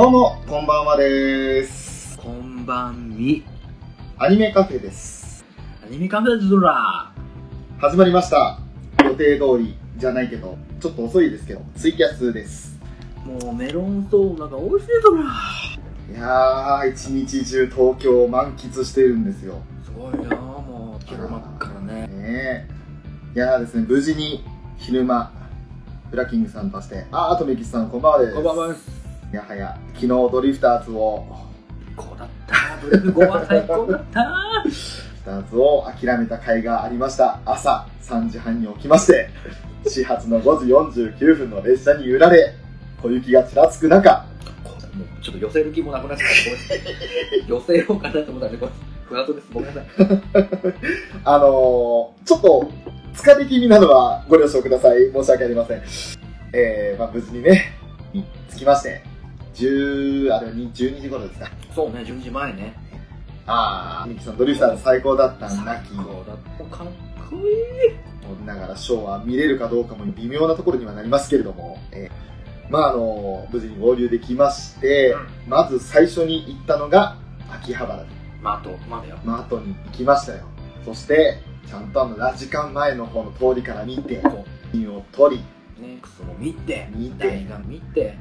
どうも、こんばんはです。こんばんみ。アニメカフェです。アニメカフェズラ始まりました。予定通りじゃないけど、ちょっと遅いですけど、ツイキャスです。もうメロンソーダが美味しいぞらいやー、一日中東京を満喫してるんですよ。すごいなもう昼間っからね。ねえ。いやーですね、無事に昼間、ブラッキングさんとして、あー、あとメキシさんこんばんはです。こんばんはです。やはや、昨日ドリフターズを、こうだった。ドリフ5は最高だった。ドリフターズを諦めた甲斐がありました。朝3時半に起きまして、始発の5時49分の列車に揺られ、小雪がちらつく中、こうもうちょっと寄せる気もなくなっちゃった。寄せようかなと思ったんで、不安です。ごめんなさい。あのー、ちょっと疲れ気味なのはご了承ください。申し訳ありません。えー、まあ無事にね、に着きまして、10、あれはに12時頃ですか。そうね、12時前ね。あー、ミキさんドリフターズ最高だったんだき、こうだった。かっこいい。ながらショーは見れるかどうかも微妙なところにはなりますけれども、えーまああの無事に合流できまして、まず最初に行ったのが秋葉原まあ、あと、まだよ。マートに行きましたよそしてちゃんとあのラジカン前の方の通りから見てこ品を取りう、ね、クソも見て、見て見て。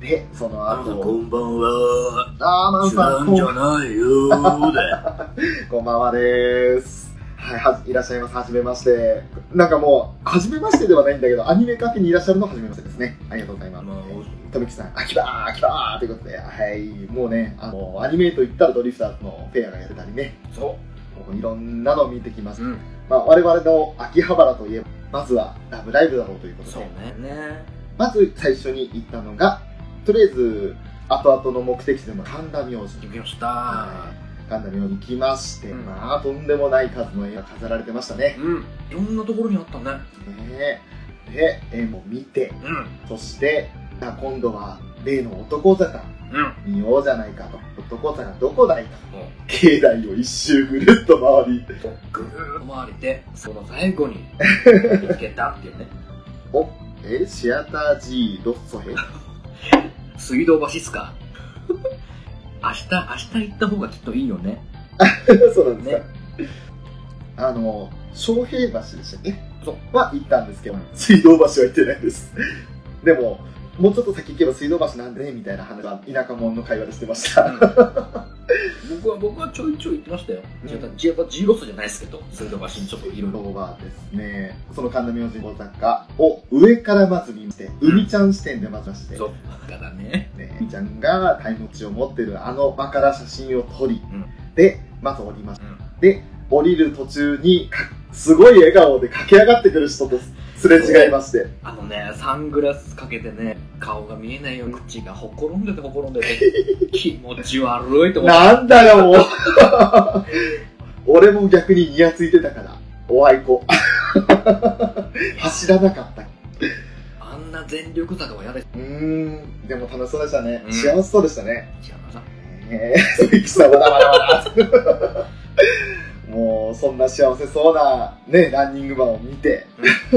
でそのあなたこ後んばんは。あーマン知さんこんらんじゃないよーで。こんばんはですはいはいらっしゃいますはじめましてなんかもうはじめましてではないんだけどアニメカフェにいらっしゃるのははじめましてですねありがとうございますまあ富木さん、秋葉秋葉ということで、はい、もうね、あの、アニメと言ったらドリフターズのフェアがやってたりね、そもういろんなのを見てきましう。た。うん。まあ、我々の秋葉原といえば、まずはラブライブだろうということそう。ねまず最初に行ったのが、とりあえず、後々の目的地でも神田明神。行きました。はい神田明神行きまして、うんまあ、とんでもない数の絵が飾られてましたね。うん。いろんなところにあったね。ねで、絵も見て、うん。そして、今度は例の男坂うん。見ようじゃないかと。男坂どこだいと。も境内を一周ぐるっと回り、う、ぐーっと回りで、その最後に 見つけたっていうね。お、え、シアター G ロッソヘ？水道橋っすか？明日、明日行った方がきっといいよね。そうなんですか。ねあの、昌平橋でしたっけ？そうは行ったんですけど、水道橋は行ってないです。でも、もうちょっと先行けば水道橋なんでね、みたいな話は田舎者の会話でしてました。僕は、僕はちょいちょい行ってましたよ。やっぱ G ロスじゃないですけど、水道橋にちょっといろいろ。今日はですね、その神田明神小坂を上からまず見て、海ちゃん視点でまずまして、そう。だからね。ね、海ちゃんがタイムチを持ってるあの場から写真を撮り、うんで、まず降りました。うん。で、降りる途中にか、すごい笑顔で駆け上がってくる人とすれ違いまして、あのね、サングラスかけてね、顔が見えないよ口がほころんでてほころんでて、気持ち悪いと思って。なんだよ、もう。俺も逆にニヤついてたから、おあいこ。走らなかった。あんな全力坂は嫌です。うーん、でも楽しそうでしたね。うん幸せそうでしたね。違うな。えー、鈴木さん、まだまだまだ。もう、そんな幸せそうな、ね、ランニングマンを見て、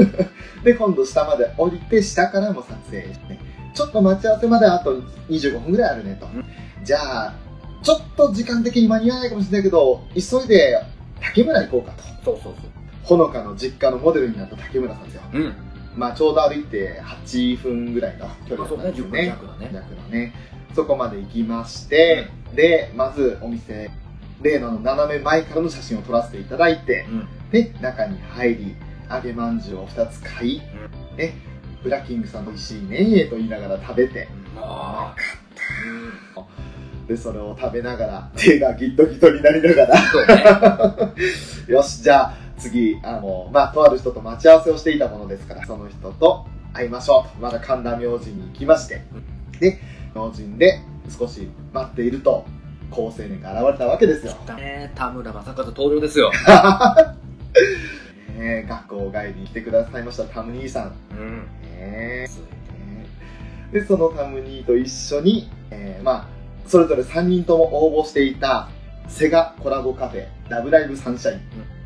で、今度下まで降りて、下からも撮影して、ちょっと待ち合わせまであと25分ぐらいあるねと。うんじゃあ、ちょっと時間的に間に合わないかもしれないけど、急いで竹村行こうかと。そうそうほのかの実家のモデルになった竹村さんですよ。そう。うん。まあ、ちょうど歩いて8分ぐらいの距離あ、そうね、10分だったんですよね。ね。ね。そこまで行きまして、で、まずお店、例の斜め前からの写真を撮らせていただいて、うん。で、中に入り、揚げまんじゅうを2つ買い、ね、ブラッキングさん美味しいねと言いながら食べて、あで、それを食べながら、手がギットギトになりながら、ね。よし、じゃあ次、あの、まあ、とある人と待ち合わせをしていたものですから、その人と会いましょうと。まだ神田明神に行きまして、で、明神で少し待っていると、高青年が現れたわけですよ。ね田村正和登場ですよ。ね、学校帰りに来てくださいましたタム兄さん。うん。ねで、そのタム兄と一緒に、えーまあ、それぞれ3人とも応募していたセガコラボカフェ、ラブライブサンシャイン。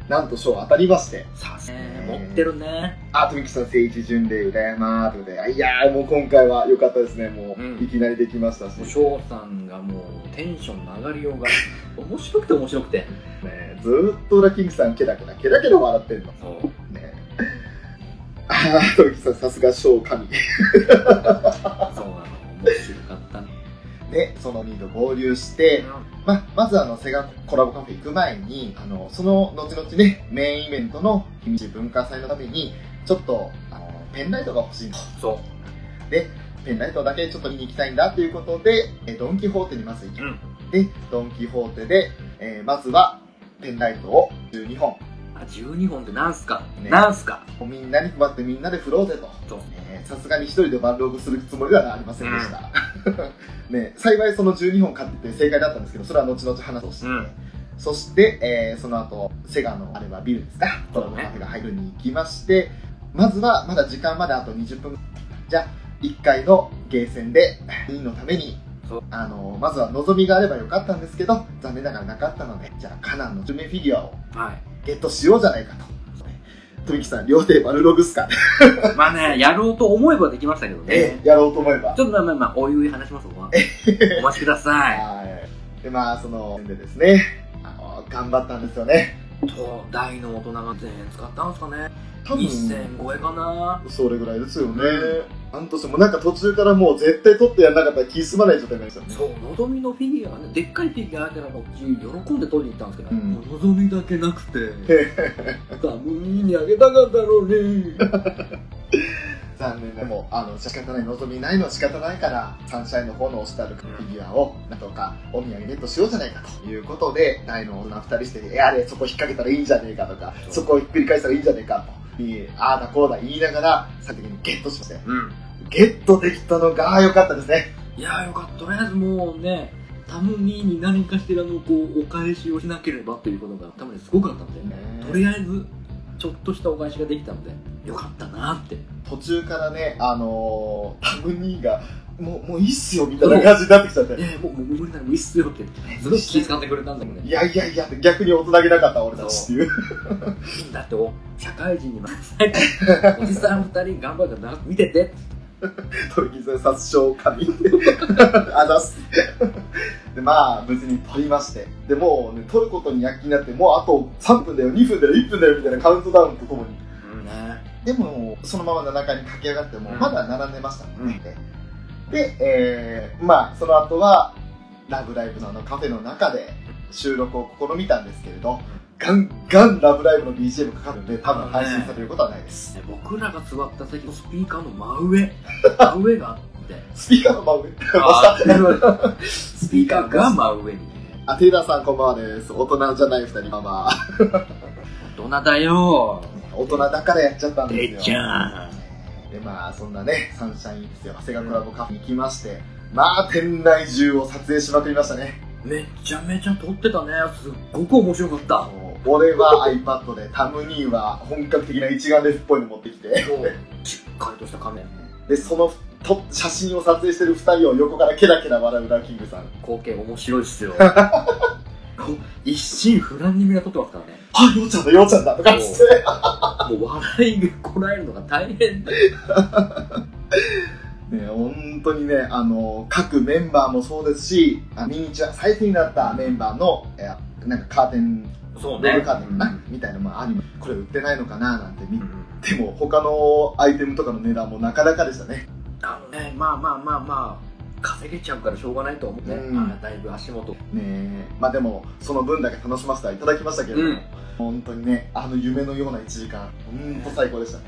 なんと賞当たりまして、さすが持ってるね。あ、とみきさん、聖一巡礼、羨まーということで、いやー、もう今回は良かったですね。もう、うんいきなりできましたし、もう翔さんがもうテンションの上がりようが 面白くて面白くて。ね、ずーっと裏キングさん、ケラケラ、ケラケラ笑ってんの。そう。ね。あー、とみきさん、さすが賞神。そうなの。面白かったね。で、その2と合流して、まあ、まずあの、セガコラボカフェ行く前に、あの、その後々ね、メインイベントの秘密文化祭のために、ちょっと、あの、ペンライトが欲しいと。そう。で、ペンライトだけちょっと見に行きたいんだということで、えドン・キホーテにまず行き、うん。で、ドン・キホーテで、えーまずは、ペンライトを12本、あ、12本ってなんすか、ねなんすか？みんなに配ってみんなで振ろうぜと。そう。えーさすがに一人でバンログするつもりではありませんでした。ね、幸いその12本買ってて正解だったんですけど、それは後々話をして、うんそして、えーその後、セガのあれはビルですか、コラボカフェが入るに行きまして、まずはまだ時間まであと20分。じゃあ、1回のゲーセンで、委員のためにあの、まずは望みがあればよかったんですけど、残念ながらなかったので、じゃあ、カナンの準備フィギュアをはい。ゲットしようじゃないかと。富木さん、両手バルログっすか？まあね、やろうと思えばできましたけどね。やろうと思えば。ちょっとまあまあまあ、おいおい話しますわ。お待ちくださはい。で、まあ、その、でですね、あの、頑張ったんですよね。い。と、大の大人が1000円使ったんすかね。多分、1000超えかな。それぐらいですよね。なんとしても、なんか途中からもう絶対取ってやらなかったら気済まない状態になりましたよね。そう、のぞみのフィギュアね、でっかいフィギュアあってなんかこっち喜んで取りに行ったんですけど、うんのぞみだけなくて、ダムニーにあげたかったろうね。残念でも、あの、仕方ない、望みないのは仕方ないから、サンシャインの方の押してあるフィギュアを、なんとかお土産ゲットしようじゃないかということで、大の大人二人して、え、あれ、そこ引っ掛けたらいいんじゃねえかとか、そこをひっくり返したらいいんじゃねえかと、ああだこうだ言いながら、最終的にゲットしまして、うん。ゲットできたのが良かったですね。いやーよかった。とりあえずもうね、タムニーに何かしらのこう、お返しをしなければということが多分すごかったんで、とりあえず、ちょっとしたお返しができたので、よかったなって。途中からね、あのー、タムニーが、もう、もういいっすよ、みたいな感じになってきちゃって。えー、もう、もう無理ならもういいっすよって、すごい気遣ってくれたんだけどね。いやいやいや、逆に大人げなかった俺たちっていう。だってお、社会人に任せて、おじさん二人頑張るからな見てて。取り傷殺傷神。あざっす。で、まあ、無事に取りまして。で、もうね、取ることに躍起になって、もうあと3分だよ、2分だよ、1分だよ、みたいなカウントダウンとともに。うんね。でも、そのまま7階に駆け上がっても、うんまだ並んでましたもんね。で、えー、まあ、その後は、ラブライブのあのカフェの中で収録を試みたんですけれど、ガンガンラブライブの BGM かかるんで、多分配信されることはないです。ね僕らが座った席のスピーカーの真上、真上があって、スピーカーの真上。スピーカーが真上に。あ、テイラーさんこんばんはです。大人じゃない二人、まあまあ、どなだよ大人だからやっちゃったんてっちですよ。ゃん。で、まあ、そんなね、サンシャインですよ。長谷川コラボカフェに行きまして、まあ、店内中を撮影しまくりましたね。めちゃめちゃ撮ってたね。すっごく面白かった。も俺は iPad で、タム兄は本格的な一眼レフっぽいの持ってきて、しっかりとした仮面で、そのと写真を撮影してる二人を横からケラケラ笑うラキングさん。光景面白いっすよ 一心不乱にみんな撮ってますからね。あ、ようちゃんだ、ようちゃんだとかっつって。もう笑いがこらえるのが大変だ ね、本当にね、あの、各メンバーもそうですし、あミニチュア、最近になったメンバーの、えなんかカーテン、そうロールカーテンかな、みたいな、まあ、アニメ、これ売ってないのかななんて見ても、他のアイテムとかの値段もなかなかでしたね。あのねまあまあまあまあ稼げちゃうからしょうがないと思って、うん。あだいぶ足元。ねまあでも、その分だけ楽しませてはいただきましたけれども、うん。本当にね、あの夢のような1時間、本当最高でしたね。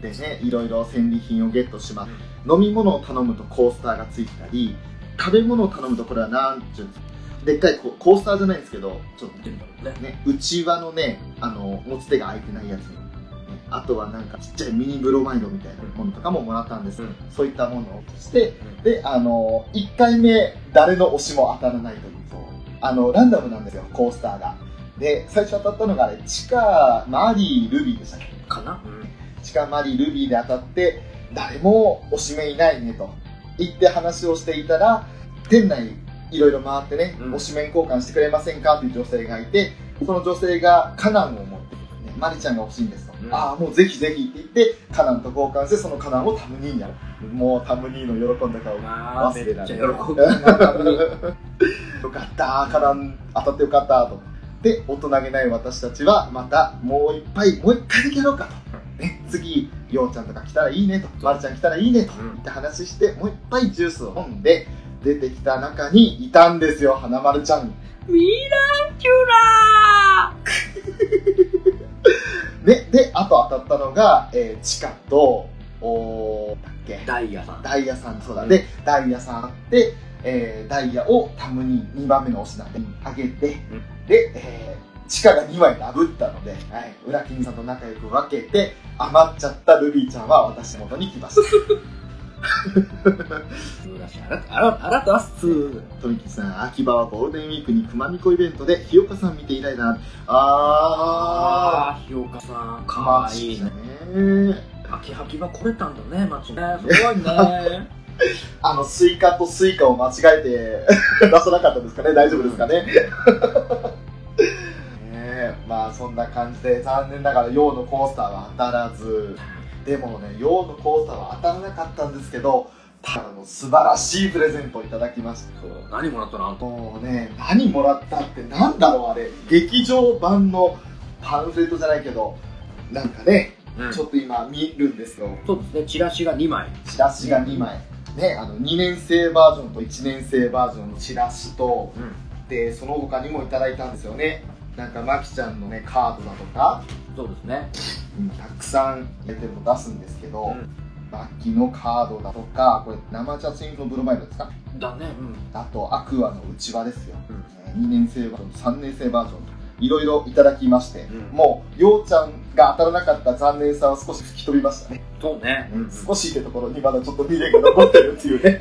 でね、いろいろ戦利品をゲットします。飲み物を頼むとコースターがついてたり、食べ物を頼むとこれはなんていうんですか、でっかいココースターじゃないんですけど、ちょっとね。ね、内輪のね、あの、持ち手が開いてないやつあとはなんかちっちゃいミニブロマイドみたいなものとかももらったんです、うん。そういったものをして、で、あの、1回目、誰の推しも当たらないという、あの、ランダムなんですよ、コースターが。で、最初当たったのがあれ、チカ、マリー、ルビーでしたっけ？かな、チカマリルビーで当たって誰も推しメいないねと。言って話をしていたら店内いろいろ回ってね、うん。推しメン交換してくれませんかという女性がいてその女性がカナンを持って、ね、マリちゃんが欲しいんですと、うん。ああもうぜひぜひって言ってカナンと交換してそのカナンをタムニーにやる。もうタムニーの喜んだ顔。忘れられめっちゃ喜ないよかった。カナン当たってよかったと。で大人げない私たちはまたもう一杯もう一回だけやろうかと、ね、次ようちゃんとか来たらいいねと。まるちゃん来たらいいねと。うん。言って話してもう一杯ジュースを飲んで出てきた中にいたんですよ花丸ちゃん。ミランキュラね であと当たったのが、えー、チカとおーだっけ？ーダイヤさん。ダイヤさんそうだ、うんでダイヤさんあって、えーダイヤをタムに2番目の推しなんであげて、で、えー、地下が2枚ダブったので、はい、ウラキンさんと仲良く分けて余っちゃったルビーちゃんは私の元に来ましたあらあらあらとあっす富吉さん秋葉はゴールデンウィークに熊みこイベントで日岡さん見て以来だな。ああー日岡さんーかわいいね。ね。秋葉きは来れたんだね街ね。すごいね。あのスイカとスイカを間違えて 出さなかったですかね。大丈夫ですかね。ねえまあそんな感じで残念ながら陽のコースターは当たらずでもね陽のコースターは当たらなかったんですけどただの素晴らしいプレゼントをいただきました。何もらったの？もうね何もらったってなんだろうあれ。劇場版のパンフレットじゃないけどなんかね、うん。ちょっと今見るんですよ。そうですね。チラシが2枚。チラシが2枚、ね、あの2年生バージョンと1年生バージョンのチラシとうん。でその他にもいただいたんですよね。なんかマキちゃんのねカードだとか、そうですね。うんたくさん出てるの出すんですけど、うん。マキのカードだとかこれ生写真のブロマイドですか？だねうん。あとアクアのうちわですよ、うん。えー2年生バージョン3年生バージョンといろいろいただきまして、うん。もうようちゃんが当たらなかった残念さは少し吹き飛びましたね、そうね。うん少しってところにまだちょっと未練が残ってるっていうね。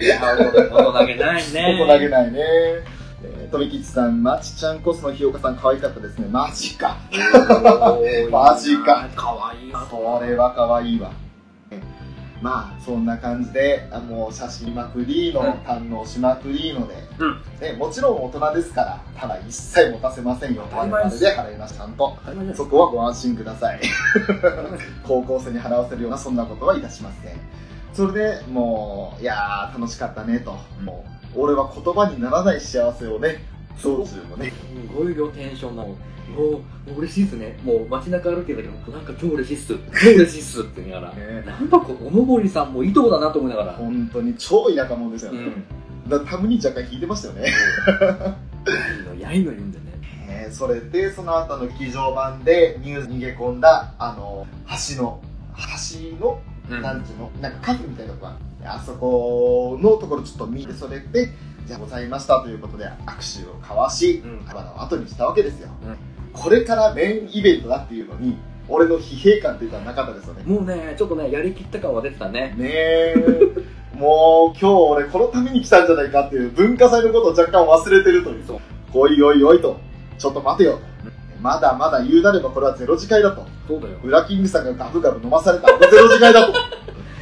げないね。ここ投げないね。えー、富吉さん、まちちゃんコスの日岡さん可愛かったですね。マジか。マジかかわいこれは可愛いわ。えまあ、そんな感じで、あもう写真まくりの、うん堪能しまくりので、うんね、もちろん大人ですから、ただ一切持たせませんよ。当たり前ですで払います、ちゃんと。そこはご安心ください。高校生に払わせるようなそんなことはいたしません。それでもう、いやー楽しかったねと。もう、俺は言葉にならない幸せをね、道中もね。すごいよテンションなのもう嬉しいっすね。もう街中歩いてるだけどなんか超嬉しいっす。超嬉しいっすって言いながら。ね。なんかこうおのぼりさんもいいとこだなと思いながら。本当に超田舎者ですよね。うん。だからタムに若干引いてましたよね。やいのやいの言うんでね。え ーそれで、その後の劇場版でニュース逃げ込んだ、あの、橋の、橋のうん。なんていうのなんかカフェみたいなとこがあそこのところちょっと見てそれでじゃあございましたということで握手を交わしうん。束の後にしたわけですよ、うん。これからメインイベントだっていうのに俺の疲弊感っていうのはなかったですよね。もうねちょっとねやりきった感は出てたね。ねえ。もう今日俺このために来たんじゃないかっていう文化祭のことを若干忘れてるという。そう。おいおいおいと。ちょっと待てよ。とまだまだ言うなればこれはゼロ次会だと。そうだよ。ウラキングさんがガブガブ飲まされたあのゼロ次会だと。ね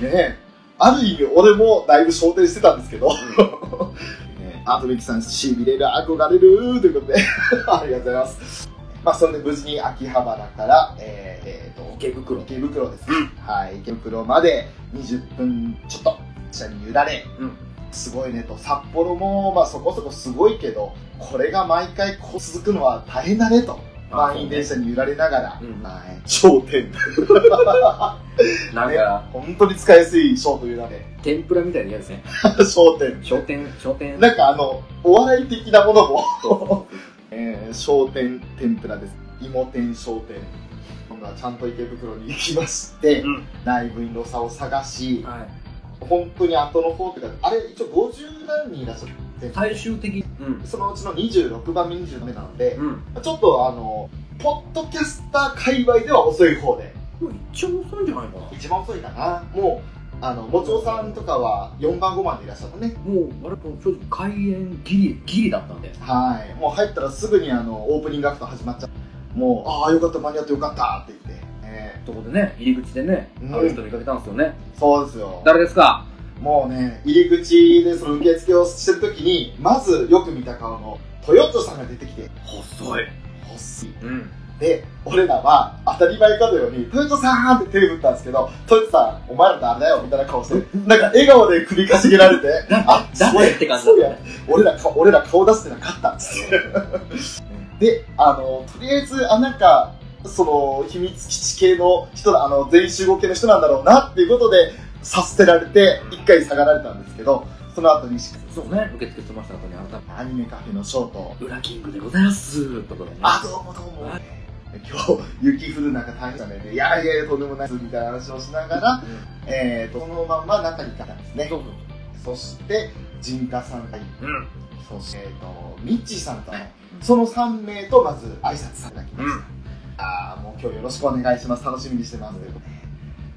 え。ある意味俺もだいぶ焦点してたんですけど。ねアートミキさん、しびれる、憧れる、ということで、ありがとうございます。まあ、それで無事に秋葉原から、えー、えーと、池袋。池袋ですね。はい、池袋まで20分ちょっと、車に揺られ、うん。すごいねと、札幌も、まあそこそこすごいけど、これが毎回こう続くのは大変だねと。まあ満員電車に揺られながら、うんはい、商店。ね なんか、本当に使いやすい賞という名で、天ぷらみたいな嫌ですね。商店。商店、商店。なんかあの、お笑い的なものも、えー、商店天ぷらです。芋天商店。今度はちゃんと池袋に行きまして、うん。ライブインロサを探し、はい。本当に後の方というか、あれ一応50何人いらっしゃって、最終的に。うん。そのうちの26番目、27目なので、うん。ちょっとあの、ポッドキャスター界隈では遅い方で、もう一番遅いんじゃないかな。一番遅いかな。もう、あの、もちおさんとかは4番5番でいらっしゃったね。もう、我々も正直開演ギリ、ギリだったんで。はい。もう入ったらすぐにあの、オープニングアクト始まっちゃう。もう、ああ、よかった、間に合ってよかったって言って。えそこでね、入り口でね、うんある人見かけたんですよね。ーそうですよ。誰ですか？もうね、入り口でその受付をしてるときに、まずよく見た顔のトヨットさんが出てきて、細い。細い。うん。で、俺らは当たり前かのように、トヨットさんって手を振ったんですけど、トヨットさん、お前ら誰だよみたいな顔して、なんか笑顔で首かしげられて、あ、誰？って感じだそうや。俺らか、俺ら顔出してなかったっつって。で、あの、とりあえず、あ、なんか、その、秘密基地系の人だ、あの、全員集合系の人なんだろうなっていうことで、させてられて、一回下がられたんですけど、その後に、そうね、受付済ました後に改めアニメカフェのショート、て、裏キングでございますところね。あ、どうもどうも。今日、雪降る中大変だね。でいやいやいや、とんでもないです、みたいな話をしながら、うん。えーと、そのまんま中に行ったんですね。そうそうそして、陣田さんがう。うん。そして、えーと、ミッチーさんとの、その3名とまず挨拶されたきました。ああ、もう今日よろしくお願いします。楽しみにしてます。ということで、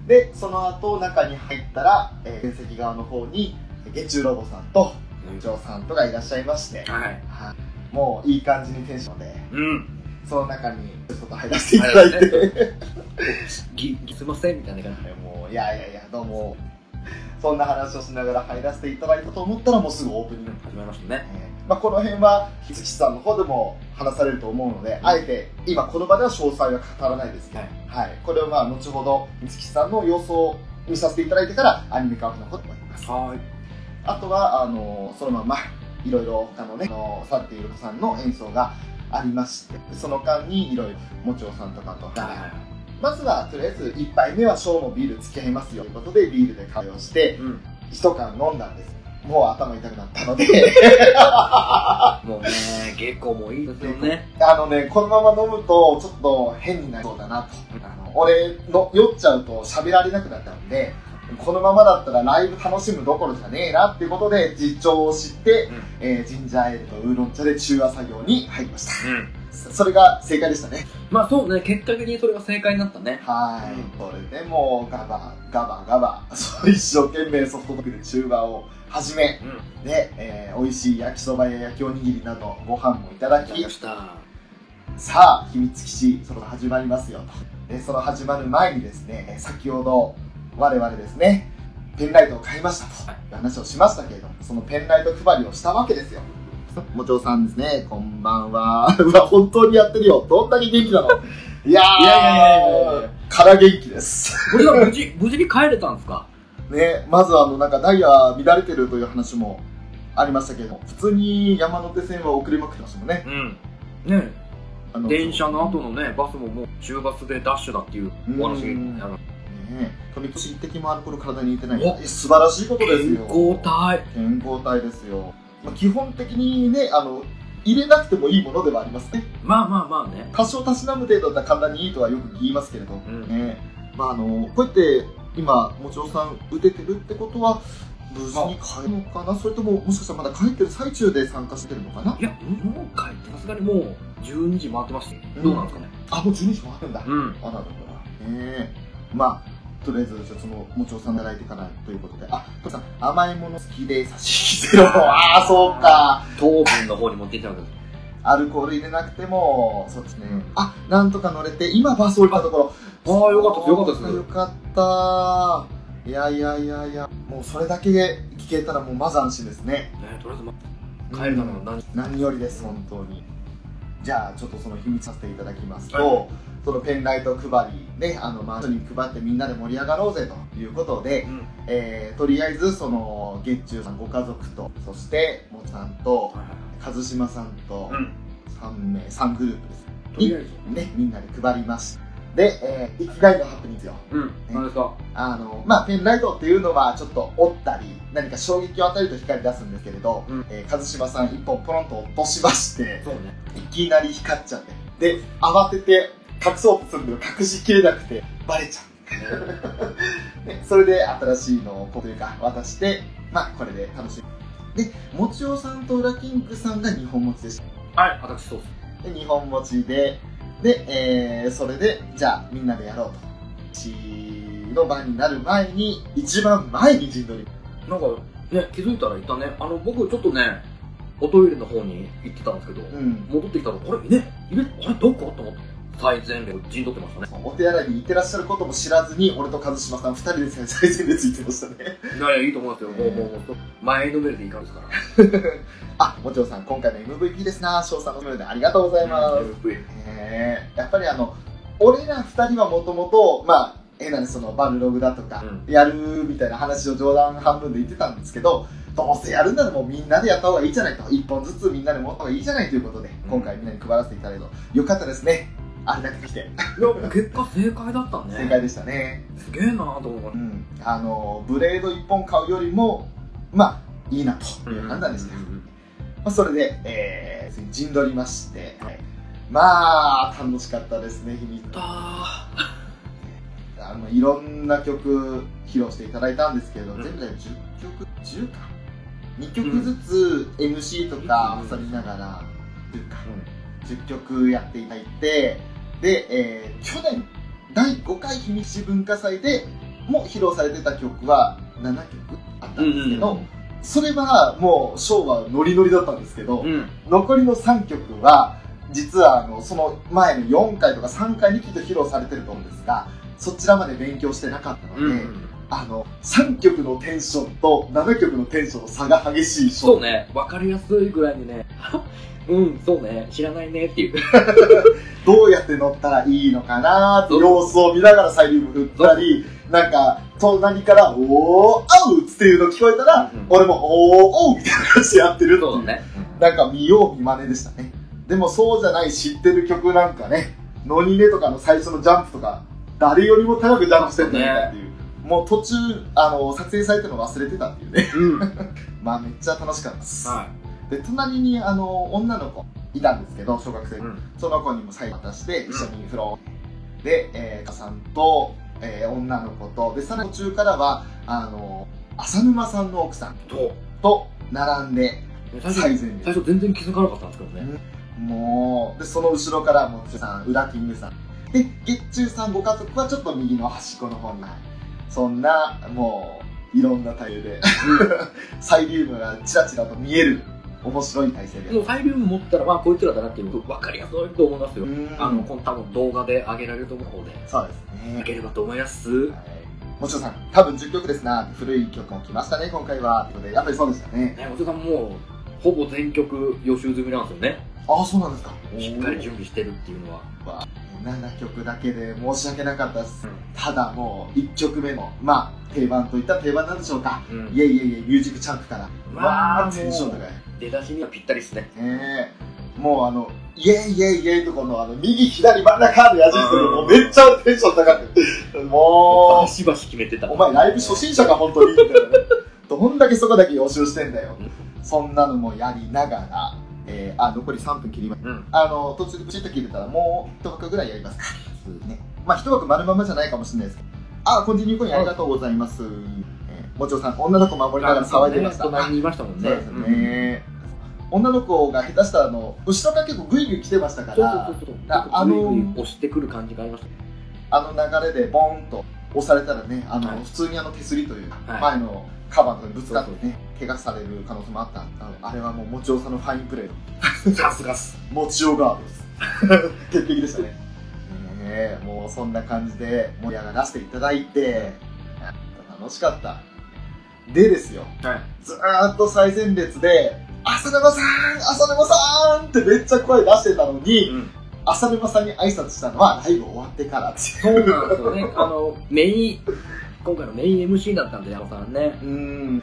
でその後、中に入ったら、えー、原石側の方に、月中ロボさんと、ジョーさんとがいらっしゃいまして、はい。はいもういい感じにテンションで、うん。その中にちょっと入らせていただいて、ぎ、ぎすいませんみたいな感じ。もう、いやいやいや、どうも、そんな話をしながら入らせていただいたと思ったら、もうすぐオープニング。始まりましたね。えーまあ、この辺は、ひつきさんの方でも話されると思うので、あえて、今この場では詳細は語らないですけど、はいはい。これをまあ、後ほど、ひつきさんの様子を見させていただいてから、アニメカフェの方でもやります。はあとは、あの、そのまま、いろいろ他のね、あの、サルティールさんの演奏がありまして、その間にいろいろ、もちおさんとかと、い。はい。まずは、とりあえず、1杯目はショーもビール付き合いますよということで、ビールで会話をして、うん。一缶飲んだんです。もう頭痛くなったので、もうね、結構もういいですよね。あのね、このまま飲むと、ちょっと変になりそうだなと。あの俺の酔っちゃうと喋られなくなっちゃうんで、このままだったらライブ楽しむどころじゃねえなっていうことで、実調を知って、えージンジャーエールとウーロン茶で中和作業に入りました。うん。そそれが正解でしたね。まあそうね、結果的にそれが正解になったね。はい。うんそれでもう、ガバ、ガバ、ガバ、そう一生懸命ソフトドッグで中和を始め、うん。で、えー美味しい焼きそばや焼きおにぎりなどご飯もいただきま、した。さあ、秘密基地、その始まりますよと。で、その始まる前にですね、えー先ほど我々ですね、ペンライトを買いましたと話をしましたけれども、そのペンライト配りをしたわけですよ。もちおさんですね、こんばんは。うわ、本当にやってるよ。どんだけ元気なのいやー、いやいやいやいやから元気です。これは無事、無事に帰れたんですか？ね、まずあの、なんかダイヤ乱れてるという話もありましたけど、普通に山手線は遅れまくってましたもんね。うん。ね。あの電車の後のね、バスももう中バスでダッシュだっていうお話うん。あのね富越一滴もアルコール体に入れてない。おえ素晴らしいことです健よ康体。健康体ですよ、まあ、基本的にねあの入れなくてもいいものではありますね。まあまあまあね。多少たしなむ程度だったら体にいいとはよく言いますけれど、うん。ね。まああのこうやって今もちろさん打ててるってことは無事に帰るのかな？それとももしかしたらまだ帰ってる最中で参加してるのかな？いや、もう帰って、さすがにもう12時回ってます。ようん。どうなんですかね？あもう12時もあるんだ、うん。あなるほどねえ。まあとりあえずじゃあそのもちおさんいただいてからということで。あトさん甘いもの好きで差し引きゼロ。ああそうか。糖分の方に持っていったわけです。アルコール入れなくても、そうですね。あ、なんとか乗れて、今バス降りたところ。ああよかったですよかったです。よかった。いやいやいやいや、もうそれだけで聞けたらもうまず安心ですね。ねとりあえず、ま帰るための何何よりです、本当に。じゃあ、ちょっとその秘密させていただきますと、はい。そのペンライト配りね、あの、まあ、人に配ってみんなで盛り上がろうぜということで、うん。えーとりあえずその月中さんご家族とそしてもちさんとはいはい。和島さんとうん。3名3グループです。とりあえず。ねみんなで配りましたで、えー、いきなりのハプニングですよ。うん何ですか？あのまあペンライトっていうのはちょっと折ったり何か衝撃を与えると光り出すんですけれど、うん。えー和島さん一本ポロンと落としましてそうね。いきなり光っちゃってで慌てて隠そうとするけど隠しきれなくてバレちゃう。ね、それで新しいのをというか渡して、まあこれで楽しみ。で、もちおさんとウラキングさんが日本持ちでした。はい私そうっす。で、日本持ちで、で、えー、それで、じゃあみんなでやろうと。しの番になる前に、一番前に陣取り。なんかね気づいたらいたねあの僕ちょっとねおトイレの方に行ってたんですけど、うん。戻ってきたらあれ？ね？いる？あれ？どこと思って最前列陣取ってましたね。お手洗いに行ってらっしゃることも知らずに、俺と一島さん二人で最前列行ってましたね。いやいやいいと思いますよ。もうもうもう前のめりでいかんですから。あ、もちおさん、今回の MVP ですな。翔さんのメールでありがとうございます。うんねやっぱりあの俺ら二人はもともとまあ変なねそのバルログだとかうん。やるみたいな話を冗談半分で言ってたんですけどどうせやるんならもうみんなでやった方がいいじゃないと。一本ずつみんなで持った方がいいじゃないということで、うん。今回みんなに配らせていただいたよかったですねあれだけできて。いや結果正解だったね。正解でしたね、すげえなと思ううん、あのブレード一本買うよりもまあいいなという判断でした、まあ、それで、えー、陣取りまして、はい。まあ楽しかったですね日々ああのいろんな曲披露していただいたんですけれど、うん。全部で10曲10か？2曲ずつ MC とかうん挟みながら10か？10曲やっていただいてで、えー去年第5回秘密文化祭でも披露されてた曲は7曲あったんですけど、それはもうショーはノリノリだったんですけど、うん。うん残りの3曲は実はあのその前の4回とか3回にきっと披露されてると思うんですがそちらまで勉強してなかったので、うんあの3曲のテンションと7曲のテンションの差が激しいそうね。分かりやすいぐらいにねうんそうね知らないねっていう どうやって乗ったらいいのかなーって様子を見ながらサイリウム振ったりなんか隣から「おーおう!」っていうの聞こえたら、うん俺も「おーおう!」みたいな感じでやってるっていそうだねなんか見よう見まねでしたね。でもそうじゃない知ってる曲なんかね、ノニネとかの最初のジャンプとか、誰よりも高くジャンプしてんじゃないかっていう。もう途中、あの、撮影されてるの忘れてたっていうね。うんは まあめっちゃ楽しかったです。いで、隣にあの、女の子いたんですけど、小学生。うん。その子にもサイン渡して、一緒に風呂。で、えー、母さんと、えー女の子と、で、さらに途中からは、あの、浅沼さんの奥さん。とと並んで、最前列。最初全然気づかなかったんですけどね。もう、で、その後ろからもちさん、ウラキングさん。で、月中さんご家族はちょっと右の端っこの方に。そんな、もう、いろんな体で、サイリウムがチラチラと見える、面白い体勢で。もうファイル持ったらまあこいつらだなっていうの分かりやすいと思いますようんあのこの多分動画で上げられると思うのでそうですね。いければと思いますはいもちろんさん、多分10曲ですな。古い曲も来ましたね、今回は。ということで、やっぱりそうでしたね。ねお父さんもうほぼ全曲予習済みなんですよねああ、そうなんですか。しっかり準備してるっていうのはわ7曲だけで申し訳なかったです。うただもう、1曲目の、まあ、定番といったら定番なんでしょうか。んいえいえいえ、ミュージックチャンプから。まあまあ、テンション高い。出だしにはぴったりですねねえもうあの、イエイイエイイエイとこのあの、右左真ん中の矢印とかもうめっちゃテンション高く。もバシバシ決めてたう、お前ライブ初心者か本当にみたいなね。どんだけそこだけ予習してんだよ。そんなのもやりながら、えー、あ、残り3分切りました。うんあの、途中でプチッと切れたらもう一枠ぐらいやりますか。ね。まあ一枠丸ままじゃないかもしれないですけど。あ、コンティニューコインありがとうございます。えー、もちろさん、女の子守りながら騒いでました。隣にいましたもんねそうですね、女の子が下手したらあの後ろが結構グイグイ来てましたからああのグイグイ押してくる感じがありましたあの流れでボーンと押されたらねあの、はい普通にあの手すりというか、はい前のカバーのとぶつかってね、怪我される可能性もあった。あのあれはもう、もちおさんのファインプレーの、さすがっす。もちおガードです。鉄壁でしたね。ねえ、もうそんな感じで盛り上がらせていただいて、楽しかった。でですよ、はい。ずーっと最前列で、浅沼さん浅沼さんってめっちゃ声出してたのに、うん。浅沼さんに挨拶したのはライブ終わってからっていう。そうなんですよね。あの、メイン、今回のメイン MC だったんで、山さんね。うん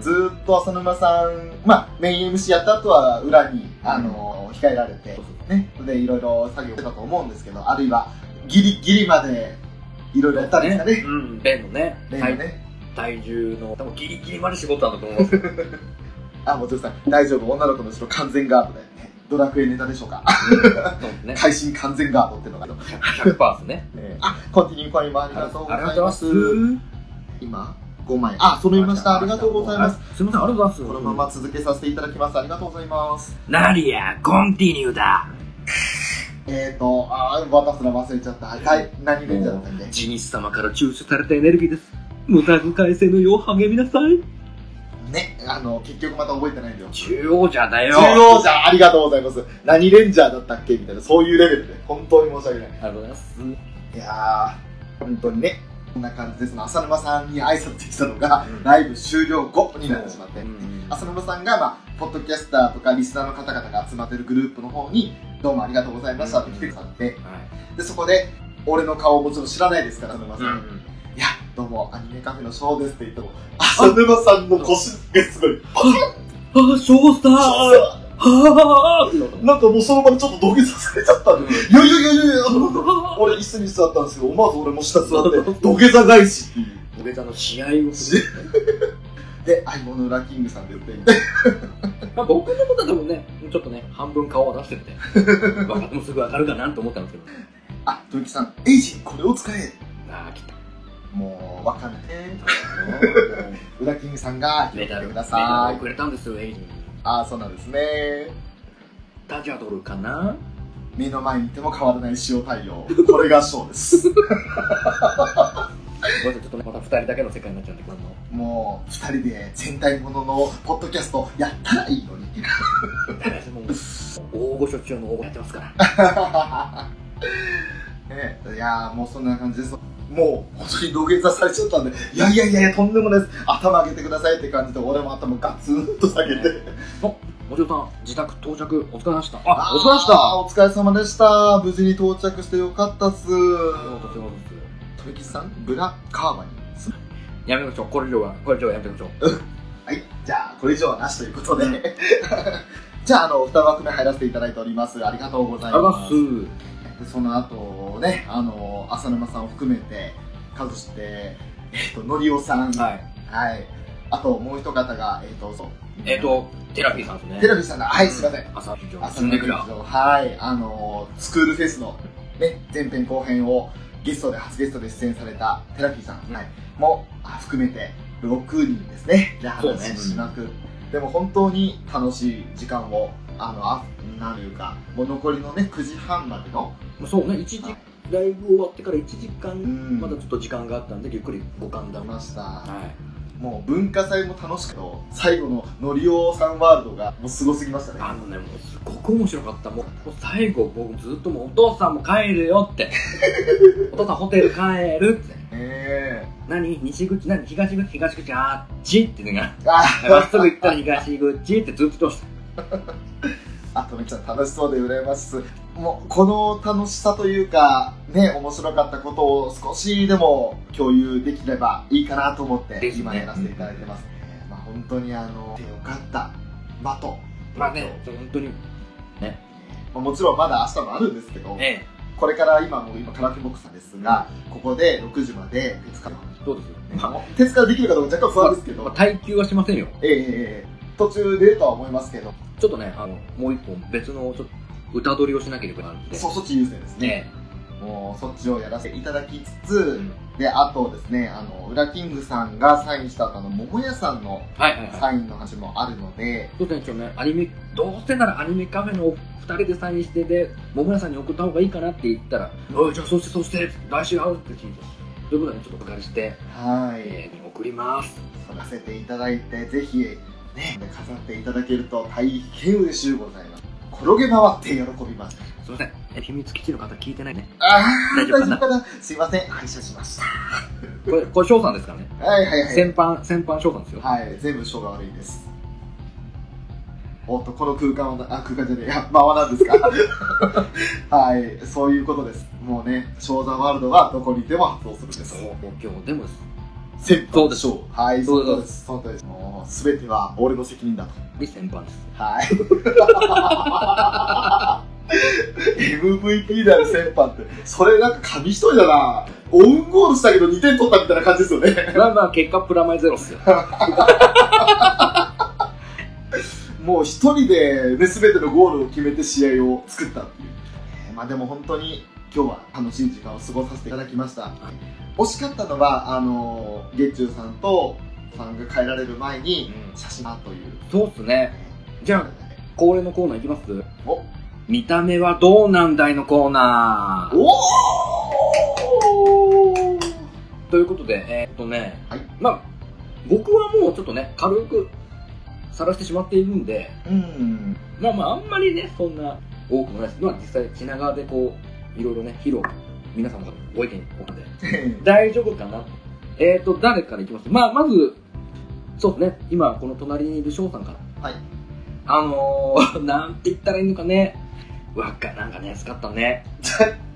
ずーっと浅沼さん、まあ、メイン MC やった後は裏に、あの控えられてね、で、いろいろ作業してたと思うんですけど、あるいは、ギリギリまで、いろいろやったんですかね。うん。ベンのね、例のね。体体重の、多分ギリギリまで絞ったんだと思うんですよ。あ、もちろんさん、大丈夫、女の子の後ろ完全ガードだよね。ドラクエネタでしょうか。そうですね。会心完全ガードってのがある。100%ですね。あ、コンティニューコインもありがとうございます。ありがとうございます。今、5枚。あ、揃いました。ありがとうございます。す。すみません、ありがとうございます。このまま続けさせていただきます。ありがとうございます。ナリア、コンティニューだ。えーと、あー、渡すの忘れちゃった。はい、何レンジャーだったっけジニス様から抽出されたエネルギーです。無駄遣いせぬよう励みなさい。ね、あの、結局また覚えてないんだよ。中央じゃだよ。中央じゃありがとうございます。何レンジャーだったっけ？みたいな、そういうレベルで、本当に申し訳ない。ありがとうございます。いやー、本当にね、こんな感じです。浅沼さんに挨拶できたのが、うんライブ終了後になってしまってう、ん浅沼さんが、まあ、ポッドキャスターとかリスナーの方々が集まってるグループの方に、どうもありがとうございましたって来てくださって、はい。で、そこで、俺の顔をもちろん知らないですから、浅沼さん。うんいや、どうも、アニメカフェのショーですって言っても、浅沼さんの腰がすごい、パあ、ショースターはぁなんかもうその場でちょっと土下座されちゃったんで、いやいやいやいやいや、俺椅子に座ったんですけど、思わず俺も下座って、土下座返しっていう。土下座の試合をする。で、相棒の裏キングさんで言っていて、まあ僕のことはでもね、ちょっとね、半分顔を出してるんで、わかもうすぐわかるかなと思ったんですけど。あ、トイキさん、エイジ、これを使え。ああ、来た。もう、わかんない。裏キングさんが、メダル、ください。くれたんですよ、エイジに。あ、そうなんですね。タジャドルかな？目の前にいても変わらない塩対応。これがショーです。ちょっとね、また二人だけの世界になっちゃうんで、これも。もう、二人で戦隊もののポッドキャストやったらいいのに。大御所中の大御所やってますから。ね、いやーもうそんな感じです。もう、本当に土下座されちゃったんで、いやいやいやいや、とんでもないです。頭上げてくださいって感じで、俺も頭ガツンと下げて。もちろさん、自宅到着、お疲れ様でした。あ、お疲れ様でした。お疲れ様でした。無事に到着してよかったっす。鳥吉さん、ブラカーバに。やめましょう、これ以上は、これ以上はやめましょう。はい、じゃあ、これ以上はなしということで。じゃあ、あの、二枠目入らせていただいております。ありがとうございます。でその後ね、あの、浅沼さんを含めて、かずして、えっ、と、のりおさん。はい。はい。あと、もう一方が、えっ、と、そう。えっ、と、テラピーさんですね。テレビさんが、はい、すいません。朝日上、朝積んでくら。はい、あの、スクールフェスの、ね、前編後編をゲストで、初ゲストで出演されたテラピーさん、はい、もあ含めて、6人ですね。で、話しなく。でも本当に楽しい時間を、あの、あなんいうか、もう残りのね、9時半までの、そうね、一時、ライブ終わってから1時間、んまだちょっと時間があったんで、ゆっくりご勘談。出ました。はい。もう文化祭も楽しくて、最後ののりおさんワールドがもうすごすぎましたね。あのね、もうすごく面白かった。もう、最後、僕ずっともう、お父さんも帰るよって。お父さんホテル帰るって。え何？西口？何？東口？東口？あっちってのが、まっすぐ行ったら東口ってずっと言ってました。あとめちゃん楽しそうで羨ましす。もう、この楽しさというか、ね、面白かったことを少しでも共有できればいいかなと思って、今やらせていただいてます。まあ本当にあの、よかった。まと。まあね、本当に。まあもちろんまだ明日もあるんですけど、ええ、これから今もう今カラオケボックスなんですが、ここで6時まで手塚、ね、そうですよ。まあ、手塚できるかどうか若干不安ですけど、まあ、耐久はしませんよ。ええええええ途中でとは思いますけど、ちょっとね、あの、もう一本別のちょっと歌取りをしなければならないんで。そうそっち優先ですね。ねもうそっちをやらせていただきつつ、うんで、あとですね、あの、ウラキングさんがサインしたあの、桃屋さんの。サインの話もあるので、そうですね、アニメ、どうせならアニメカフェのお二人でサインしてで、桃屋さんに送った方がいいかなって言ったら、おい、じゃあそしてそして、来週会うって聞いて、ということでねちょっとお借りして、はい。えー送りますさせていただいて、ぜひ、ね、飾っていただけると大変嬉しいございます。転げ回って喜びます。すいませんえ秘密基地の方聞いてないねあー、大丈夫かな？すいません、拝借しました。これこれ翔さんですからねはいはいはい。先般先般翔さんですよはい、全部書が悪いです。おっと、この空間はな、あ、空間じゃねえや、間は何ですか？はい、そういうことです。もうね、ショーザワールドはどこにいても発動するんです。もう今日でも先そうですしょう。はい、そうですそうです。もう、すべては俺の責任だと。先般ですはい。MVP である先輩って、それなんか紙一重だな。オウンゴールしたけど2点取ったみたいな感じですよね。まあまあ結果プラマイゼロっすよもう一人でね、すべてのゴールを決めて試合を作ったっていう。えーまあでも本当に今日は楽しい時間を過ごさせていただきました。惜しかったのは、あのー、月中さんとさんが帰られる前に写真だという。そうっすね。じゃあ恒例のコーナーいきます？お。見た目はどうなんだいのコーナー。おー。ということでえーっとね、はい。まあ僕はもうちょっとね軽く晒してしまっているんでうん。まあまああんまりねそんな多くもないです。まあ実際品川でこういろいろね披露皆さんのご意見を大丈夫かな？えーと、誰からいきます？まあ、まず、そうですね、今、この隣にいる翔さんから。はい。あのー、なんて言ったらいいのかね。わっか、なんかね、安かったね。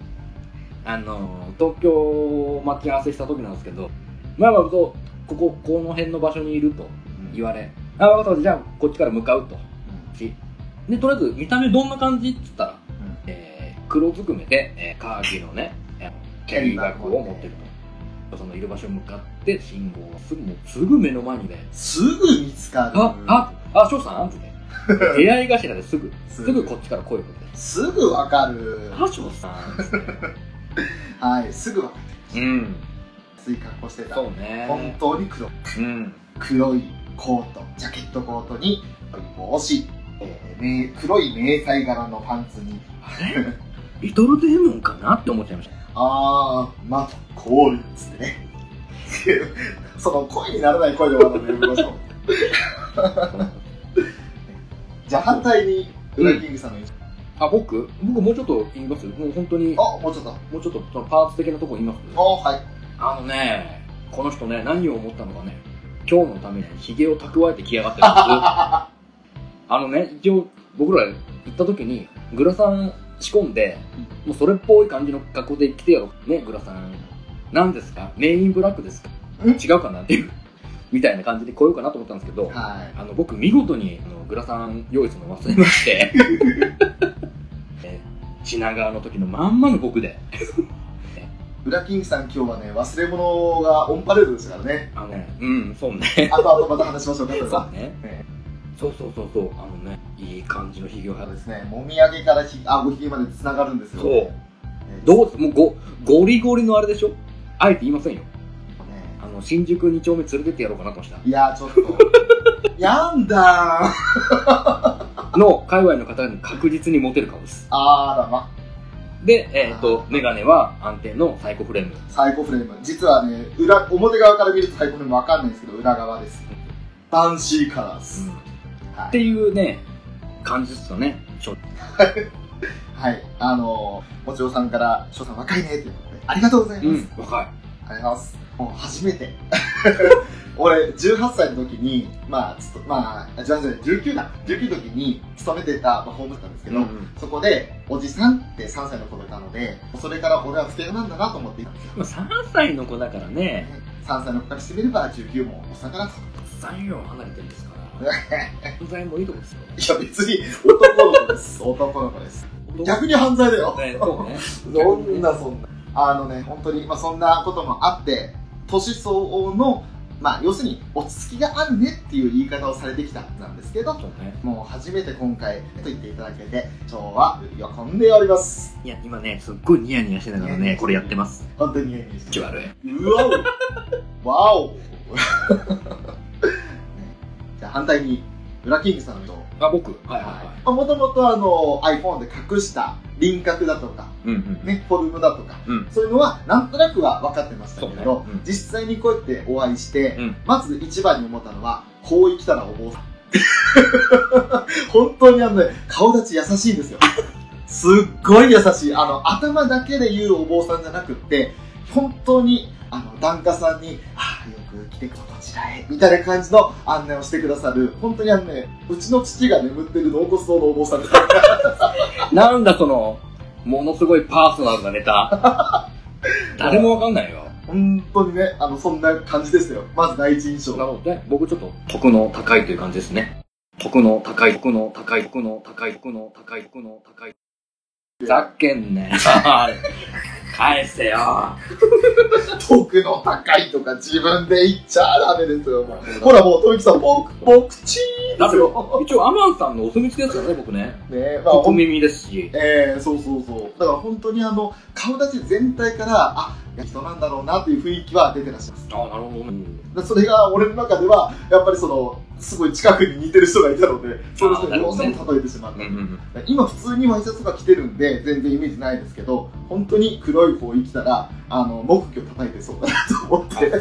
あのー、東京待ち合わせした時なんですけど、まあまあ、そうここ、この辺の場所にいると言われ、あ、わかった、じゃあ、こっちから向かうと。し。で、とりあえず、見た目どんな感じ？って言ったら、えー、黒ずくめで、えー、カーキのね、えーキャリーバッグを持ってると。そのいる場所に向かって信号をすぐもうすぐ目の前にね。すぐ見つかる。あああ翔さんってね。出会い頭ですぐ。すすぐこっちから声をかけて。すぐわかる。あ翔さん。はい、すぐわかる。うん。つい格好してた。そうね。本当に黒。うん。黒いコート、ジャケットコートに、帽子、えー、め黒い迷彩柄のパンツに、あれ？リトルデーモンかな？って思っちゃいましたあー、また、コールっつってね。その声にならない声で終わるのやめましょう。じゃあ反対に、ウラキングさんの印象。あ僕？僕もうちょっと言います？もう本当にあ、もうちょっと。もうちょっとそのパーツ的なとこ言います？おはい。ああのねこの人ね何を思ったのかね今日のためにヒゲを蓄えてきやがってるんです あのね、一応僕ら行った時にグラサン仕込んで、もうそれっぽい感じの格好で来てやろう。ね、グラサン。何ですか？メインブラックですか？ん？違うかなっていう。みたいな感じで来ようかなと思ったんですけど、はい。あの僕見事にあのグラサン用意するの忘れまして、え品川の時のまんまの僕で、ウラキングさん今日はね、忘れ物がオンパレードですからね。あのね、うん、そうね。あとあとまた話しましょうか、そうは。ね。ねそうそうそうそう。あのね、いい感じのひげをそうはですね、もみあげからひあごひげまでつながるんですよ。そうねどうもうご、ゴリゴリのあれでしょ？あえて言いませんよ。ねあの、新宿2丁目連れてってやろうかなと思っていやーちょっと。やんだーた。の、界隈の方に確実にモテる顔です。あーらま。で、えっ、と、メガネは安定のサイコフレーム。サイコフレーム。実はね、裏、表側から見るとサイコフレームわかんないんですけど、裏側です。バンシーカラーです。ってはい。いうね、感じですよね。ちょはい。あのー、もちろさんから、翔さん若いねっていうことで、ありがとうございます。うん、若い。ありがとうございます。もう初めて。俺、18歳の時に、まあ、つとまあ、18歳、19だ。19の時に勤めてた、まあ、ホームだったんですけど、うんそこで、おじさんって3歳の子がいたので、それから俺は不定なんだなと思っていたんですよ。まあ、3歳の子だからね、3歳の子からしてみれば19もおっさんかなと。3秒離れてるんですか？ら、犯罪もいいとこですよ。いや、別に男の子です。男の子です。逆に犯罪だよ。ね、そうね。そんなそんな。あのね、本当に、まあそんなこともあって、年相応の、まあ要するに落ち着きがあるねっていう言い方をされてきたんですけど、ね。もう初めて今回と言っていただけて、今日は喜んでおります。いや、今ね、すっごいニヤニヤしてながらね、これやってます。本当にいいです気悪い。うわお わお 反対に、ウラキングさんの人あ、僕？はいはいはもともとあの iPhone で隠した輪郭だとか、い。うんうん。ね、フォルムだとか、うんそういうのはなんとなくは分かってましたけれど、ねうん実際にこうやってお会いして、うんまず一番に思ったのは、こう生きたらお坊さん。本当にあのね、顔立ち優しいんですよ。すっごい優しい。あの、頭だけで言うお坊さんじゃなくって、本当に、あの、檀家さんに、ああ、よく来てこみたいな感じの案内をしてくださる、本当にあのね、うちの父が眠ってる納骨堂のお坊さんです。なんだその、ものすごいパーソナルなネタ。誰もわかんないよ。本当にね、あの、そんな感じですよ。まず第一印象。なので、僕ちょっと、得の高いという感じですね。得の高い、得の高い、得の高い、得の高い、得の高い。ふざけんね。返せよ。遠の高いとか自分で言っちゃダメですよ、もう。ほらもう、トイキさん、ボク、ボクチーですよ。一応、アマンさんのお墨付きですからね、僕ね。ねまあ、小耳ですし。えー、そうそうそう。だから本当にあの、顔立ち全体から、あ、人なんだろうなっていう雰囲気は出てらっしゃいます。ああ、なるほどね。でそれが俺の中ではやっぱりそのすごい近くに似てる人がいたのでその人にどうしても例えてしまった、ね、今普通にワイシャツとか着てるんで全然イメージないですけど本当に黒い方生きたらあの木魚叩いてそうだなと思って。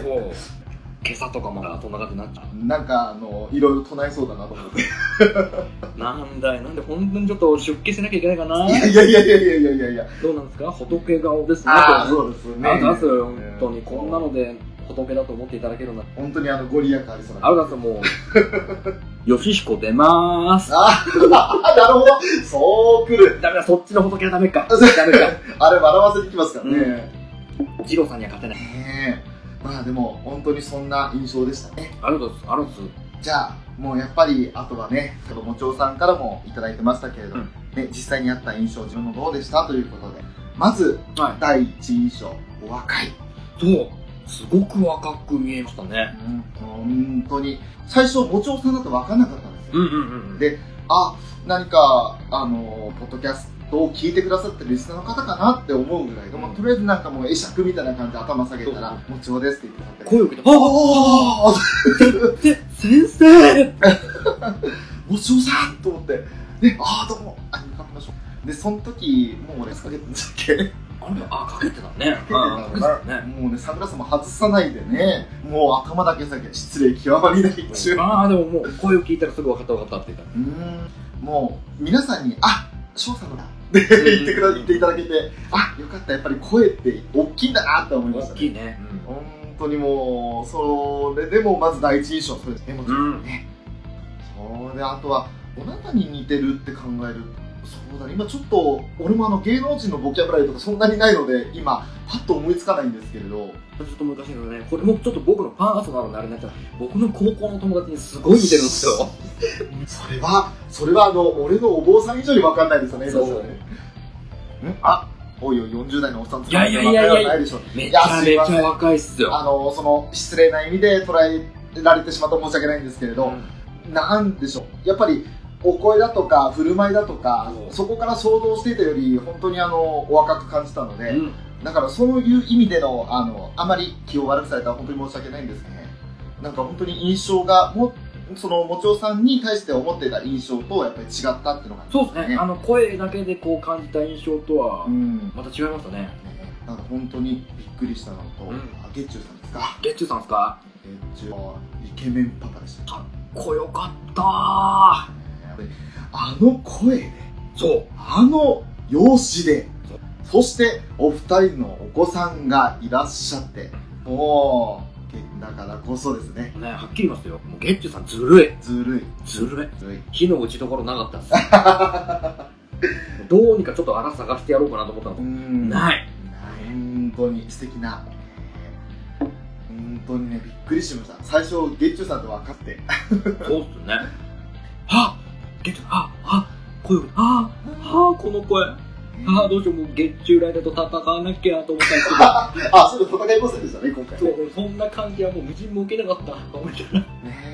今朝とかもそんなくなっちゃう。なんかあのいろいろ唱えそうだなと思って。なんだよ。なんで本当にちょっと出家しなきゃいけないかな。いやいやいやいやいやいやいやどうなんですか？仏顔ですね。あそうですね。なんか本当に。こんなので、仏だと思っていただけるなら。本当にあの、ご利益ありそうな。あるだともう、よしひこ出まーす。ああ、なるほど。そう来る。ダメだ、そっちの仏は ダメか。ダメか。あれ、笑わせに来ますからね。ジローさんには勝てない。ねえ。まあでも、本当にそんな印象でしたね。あるだす、あるだす。じゃあ、もうやっぱり、あとはね、ちょっともちおさんからもいただいてましたけれど、うんね、実際にあった印象、自分のどうでした？ということで、まず、はい。第一印象、お若い。そう？すごく若く見えましたね。本当に。最初、おさんだと分かんなかったんですよ。うんうんうん。であ、何か、あの、ポッドキャストを聞いてくださってるリスナーの方かなって思うぐらいで、もうとりあえずなんかもう会釈みたいな感じで頭下げたら、もちおですって言ってくださって。声を受けて、ああせ先生おさんと思って、ね、ああ、どうも、あ、向かってましょう。で、その時、もう俺、かけてんだっけあれあ、かけてたね。うんかけてたね。もうね、サングラスも外さないでね、もう頭だけ下げ、失礼極まりない中。うああ、でももう声を聞いたらすぐ分かった分かったって言った。ーん、もう、皆さんに、あ、翔さんのだって言ってくだ言っていただけて、あ、よかった、やっぱり声って大きいんだなって思いましたね。大きいね。本当にもう、それでもまず第一印象、それですね、もちろんね。そうで、あとは、どなたに似てるって考えるそうだね、今ちょっと、俺もあの芸能人のボキャブラリーとかそんなにないので、今、パッと思いつかないんですけれど、ちょっと難しいのね、これもちょっと僕のパーソナルなあれになっちゃう。僕の高校の友達にすごい似てるんですよ。それは、それはあの、俺のお坊さん以上に分かんないですよね、そう今ね。んあ、おいおい、40代のおっさんいやいやいやいや分かんないでしょ。めちゃめちゃ若いっすよ。あの、その、失礼な意味で捉えられてしまった申し訳ないんですけれど、なんでしょう。やっぱり、お声だとか、振る舞いだとかそ、こから想像していたより、本当にあの、お若く感じたので、うん。だからそういう意味での、あの、あまり気を悪くされたら本当に申し訳ないんですね。なんか本当に印象が、も、その、もちおさんに対して思っていた印象とやっぱり違ったっていうのが、そうですね。あの、声だけでこう感じた印象とはう、ん。また違いましたね。なんか本当にびっくりしたのと、うんあ、ゲッチューさんですか？ゲッチュさんですか？ゲッチューはイケメンパパでした。かっこよかったあの声で、そう。あの容姿でそしてお二人のお子さんがいらっしゃって、もう、けだからこそですね、ね、はっきり言いますよ。もうゲッチュさんずるい。ずるい。ずるい。ずるい。火の打ちどころなかったっす。どうにかちょっと穴探してやろうかなと思ったの。んない。本当に素敵な。本当にね、びっくりしました。最初、ゲッチュさんと分かって。そうっすよね。はっゲッチュ、はっはっ声を、はっはっこの声。ああ、どうしよう、もう月中ライダーと戦わなきゃと思ったんですけど、あ、ちょっと戦いませんでしたね、今回。そうそんな感じはもうみじんも受けなかった。思いながね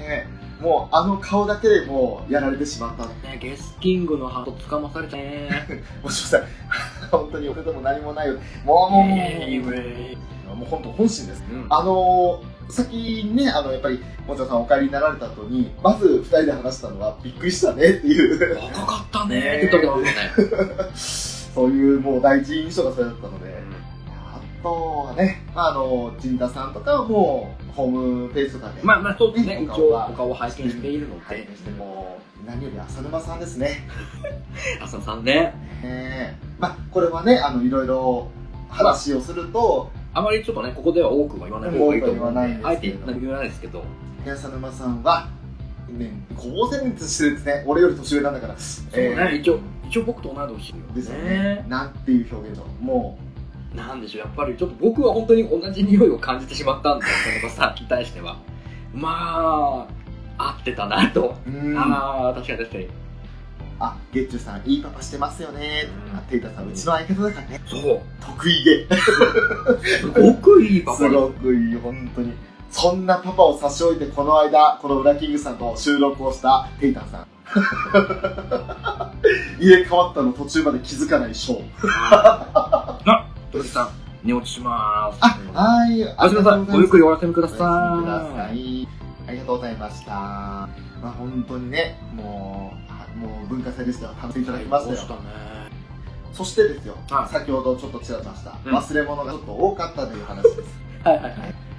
え。もう、あの顔だけでもう、やられてしまった。らね、ゲスキングのハート掴まされたね。もしかしたら、本当に俺でも何もないよ。もう、もう、もう、もう、本当本心です。うんあのー、先にね、あの、やっぱり、もちろさんお帰りになられた後に、まず二人で話したのは、びっくりしたねっていう、若かったね。って言ったけどね。そういうもう第一印象がそれだったので、あとはね、あの、陣田さんとかはもう、ホームページとかで、まあまあそうですね、ね一応お顔を拝見しているの拝で、見しても、何より浅沼さんですね。浅野さんね、ええ。まあ、これはね、あの、いろいろ話をすると、あまりちょっとね、ここでは多くは言わない方がいいと思うあえてですけど言わないですけど、浅沼さんは、ね、高専熱してるんですね。俺より年上なんだから。そうえね、一応、一応僕と同い年ですよねね。なんていう表現だろう。もなんでしょう、やっぱりちょっと僕は本当に同じ匂いを感じてしまったんで、田中さんに対しては。まあ、合ってたなと。ああ、確かに確かに。あ、ゲッチュさん、いいパパしてますよね。うんあ、テイタさん、うちの相方だからね。そう。得意げ。すごくいいパパすでごくいい、本当に。そんなパパを差し置いて、この間、このウラキングさんと収録をしたテイタンさん。入れ替わったの途中まで気づかないショー。あ、鳥さん、寝落ちしまーす。あ、はい。おやすみなさい。ごゆっくりお休みください。おやすみください。ありがとうございました。まあ本当にね、もう、あもう文化祭でしたよ。楽しんでいただきましたよ。ね。そしてですよ、はい先ほどちょっとちらっとした、うん忘れ物がちょっと多かったという話です。はいはいはい。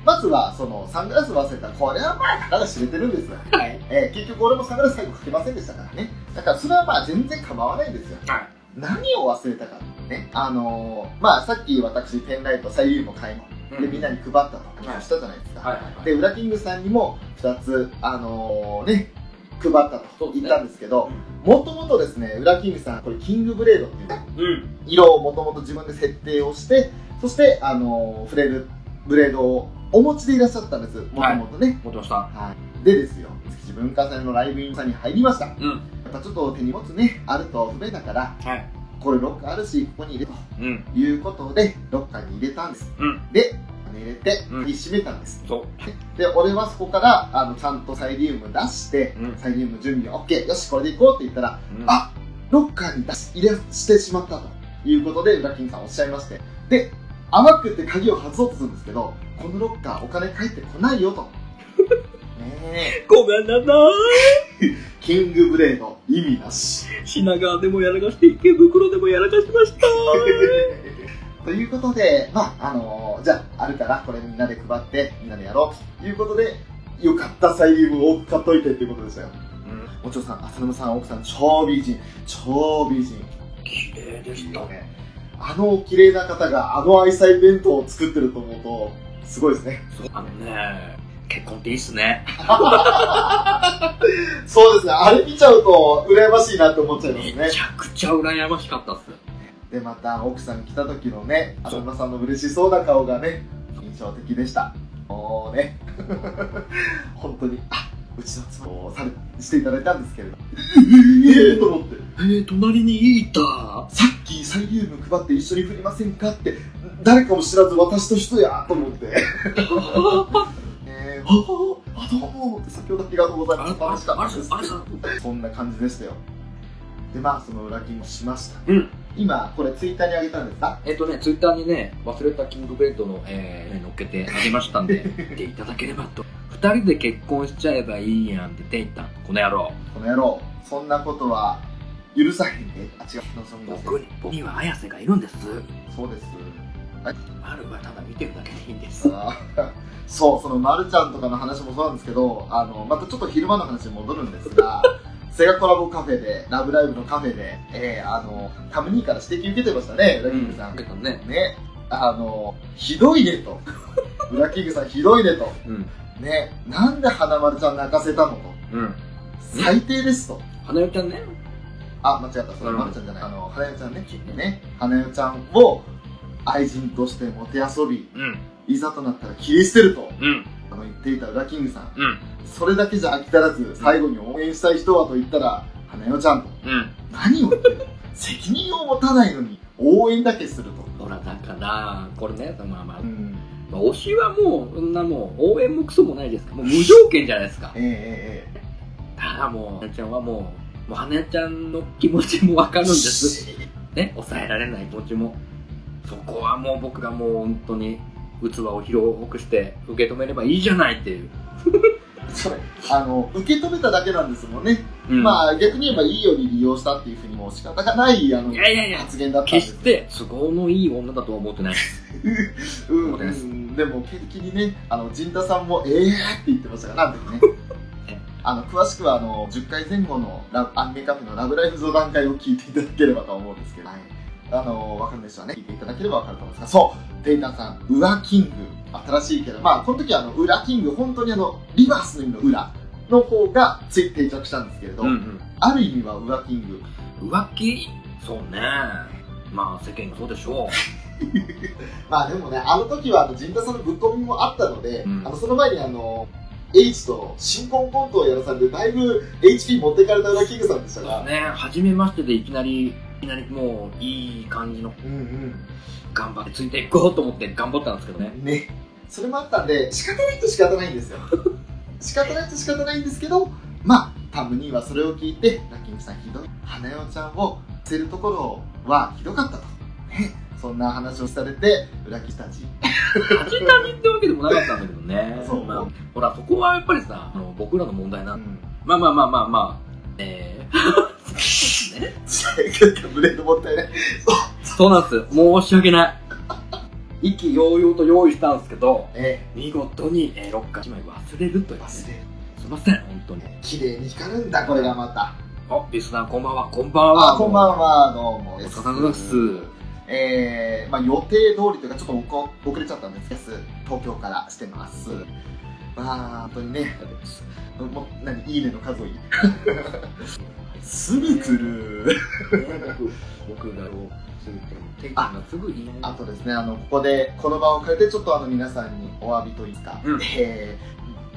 まずは、その、サングラス忘れた。これはまあ、たが知れてるんですよ。はい。えー結局俺もサングラス最後かけませんでしたからね。だからそれはまあ全然構わないんですよ。はい。何を忘れたかってね。あのーまあさっき私、ペンライト、サイリウムを買いまで、みんなに配ったと話したじゃないですか。はいはいはい。で、ウラキングさんにも2つ、あのーね、配ったと言ったんですけど、もともとですね、ウラキングさん、これキングブレードっていうねうん。色をもともと自分で設定をして、そして、あのー触れるブレードをお持ちでいらっしゃったんです、もともとね。持ってました。はい。でですよ、築地文化祭のライブインさんに入りました。やうん。っぱちょっと手荷物ね、あると不便だから、はい。これロッカーあるし、ここに入れとうん。いうことで、ロッカーに入れたんです。うん。で、入れて、うん閉めたんです。そう。で、俺はそこから、あの、ちゃんとサイリウム出して、うんサイリウム準備 OK、よし、これで行こうって言ったら、うんあロッカーに出し、入れしてしまったということで、裏金さんおっしゃいまして。で、甘くって鍵を外そうとするんですけど、このロッカーお金返ってこないよと。ねえ、ごめんなさ キングブレード、意味なし。い。品川でもやらかして、池袋でもやらかしました。ということで、まあ、あのーじゃあ、あるから、これみんなで配って、みんなでやろうということで、よかったサイリウムを多く買っといてっていうことでしたよ。うん。お嬢さん、浅沼さん、奥さん、超美人。超美人。綺麗でした。ね。あの綺麗な方が、あの愛妻弁当を作ってると思うと、すごいですね。そうあのね、結婚っていいっすね。そうですね。あれ見ちゃうと、羨ましいなって思っちゃいますねめち。ゃくちゃ羨ましかったっす。で、また、奥さん来た時のね、浅沼さんの嬉しそうな顔がね、印象的でした。もうね、本当に、あ、うちの妻をされしていただいたんですけれど。ええと思って。えー、隣にいた。さっきサイリウム配って一緒に振りませんかって、誰かも知らず私と人やと思って。えー、あ、あ、どうも先ほどありがとうございました。そんな感じでしたよ。で、まあ、その裏金もしました。うん。今、これツイッターに上げたんですか？えっとね、ツイッターにね、忘れたキングベルトの、えー、乗っけてあげましたんで、見ていただければと。二人で結婚しちゃえばいいやんって言っていた。この野郎。この野郎、そんなことは許さへんで。あ、違う。望み僕に、僕には綾瀬がいるんです。そうです。あるはただ見てるだけでいいんです。そう、そのまるちゃんとかの話もそうなんですけど、あの、またちょっと昼間の話に戻るんですが、セガコラボカフェで、ラブライブのカフェで、えー、あの、タムニーから指摘受けてましたね、ウラキングさん。けどね。ね、あの、ひどいねと。ウラキングさんひどいねと。うん。ね、なんで花丸ちゃん泣かせたのと。うん。最低ですと。花代ちゃんね。あ、間違った。それうんまるちゃんじゃない。あの、花代ちゃんね。ね、花代ちゃんを愛人としてもてあそび、うん。いざとなったら切り捨てると。うん。あの言っていたウラキングさん。うん。それだけじゃ飽き足らず、最後に応援したい人はと言ったら、花代ちゃんと。うん。何を言ってる責任を持たないのに、応援だけすると。ほら、だから、これね、まあまあう、ん。まあ推しはもう、そんなもう、応援もクソもないですから、もう無条件じゃないですか。えええただもう、花ちゃんはもう、もう花ちゃんの気持ちもわかえるんです。ね、抑えられない気持ちも。そこはもう僕がもう本当に、器を広くして受け止めればいいじゃないっていう。それ、あの、受け止めただけなんですもんね。うんまあ、逆に言えばいいように利用したっていうふうにもう仕方がない、あのい、やいやいや、発言だったんです決して都合のいい女だとは思ってない。うん、そうですうんでも、結局にね、あの、陣田さんも、ええーって言ってましたから、なんでね え。あの、詳しくは、あの、10回前後のラアニメカフェのラブライフ座談会を聞いていただければと思うんですけど、はい。あの、わかるでしょうね。聞いていただければわかると思うんですが、そう、テイタンさん、ウラキング、新しいけど、まあ、この時は、あの、ウラキング、本当にあの、リバースの意味の裏の方がつい定着したんですけれど、うんある意味はウラキング、うん。浮気そうね。まあ世間がそうでしょ まあでもね、あの時はあの陣田さんのぶっ込みもあったので、うんあのその前にあの、H と新婚コントをやらされて、だいぶ HP 持ってかれた裏キングさんでしたう。が、ね、初めましてでいきなり、いきなりもういい感じのうんうん。頑張ってついていこうと思って頑張ったんですけどね。ね。それもあったんで、仕方ないと仕方ないんですよ。仕方ないと仕方ないんですけど、まあ、タムにはそれを聞いて、ラッキングさんひどい。花代ちゃんを捨てるところはひどかったと。ね。そんな話をされて、裏キたち。恥じたじってわけでもなかったんだけどね。そうまあ、ほら、そこはやっぱりさ、あの僕らの問題なうんん。まあまあまあまあまあ、えー、ね、ブレードもったいない。そうなんです。申し訳ない。意気揚々と用意したんですけど、え見事に、えー、ロッカー1枚忘れるという。忘すれる。いません、本当に。綺麗に光るんだ、これがまた。あ、リスナーこんばんは、こんばんは。あ、こんばんは、どうもお。疲れ様です。えー、まあ予定通りというか、ちょっと遅れちゃったんですけど、東京からしてます。まあ、本当にね、もう、何、いいねの数をいい。すぐ来る。僕、僕がすぐテイ君がすぐいいね。あとですね、あの、ここで、この場を変えて、ちょっとあの、皆さんにお詫びというか、うんえ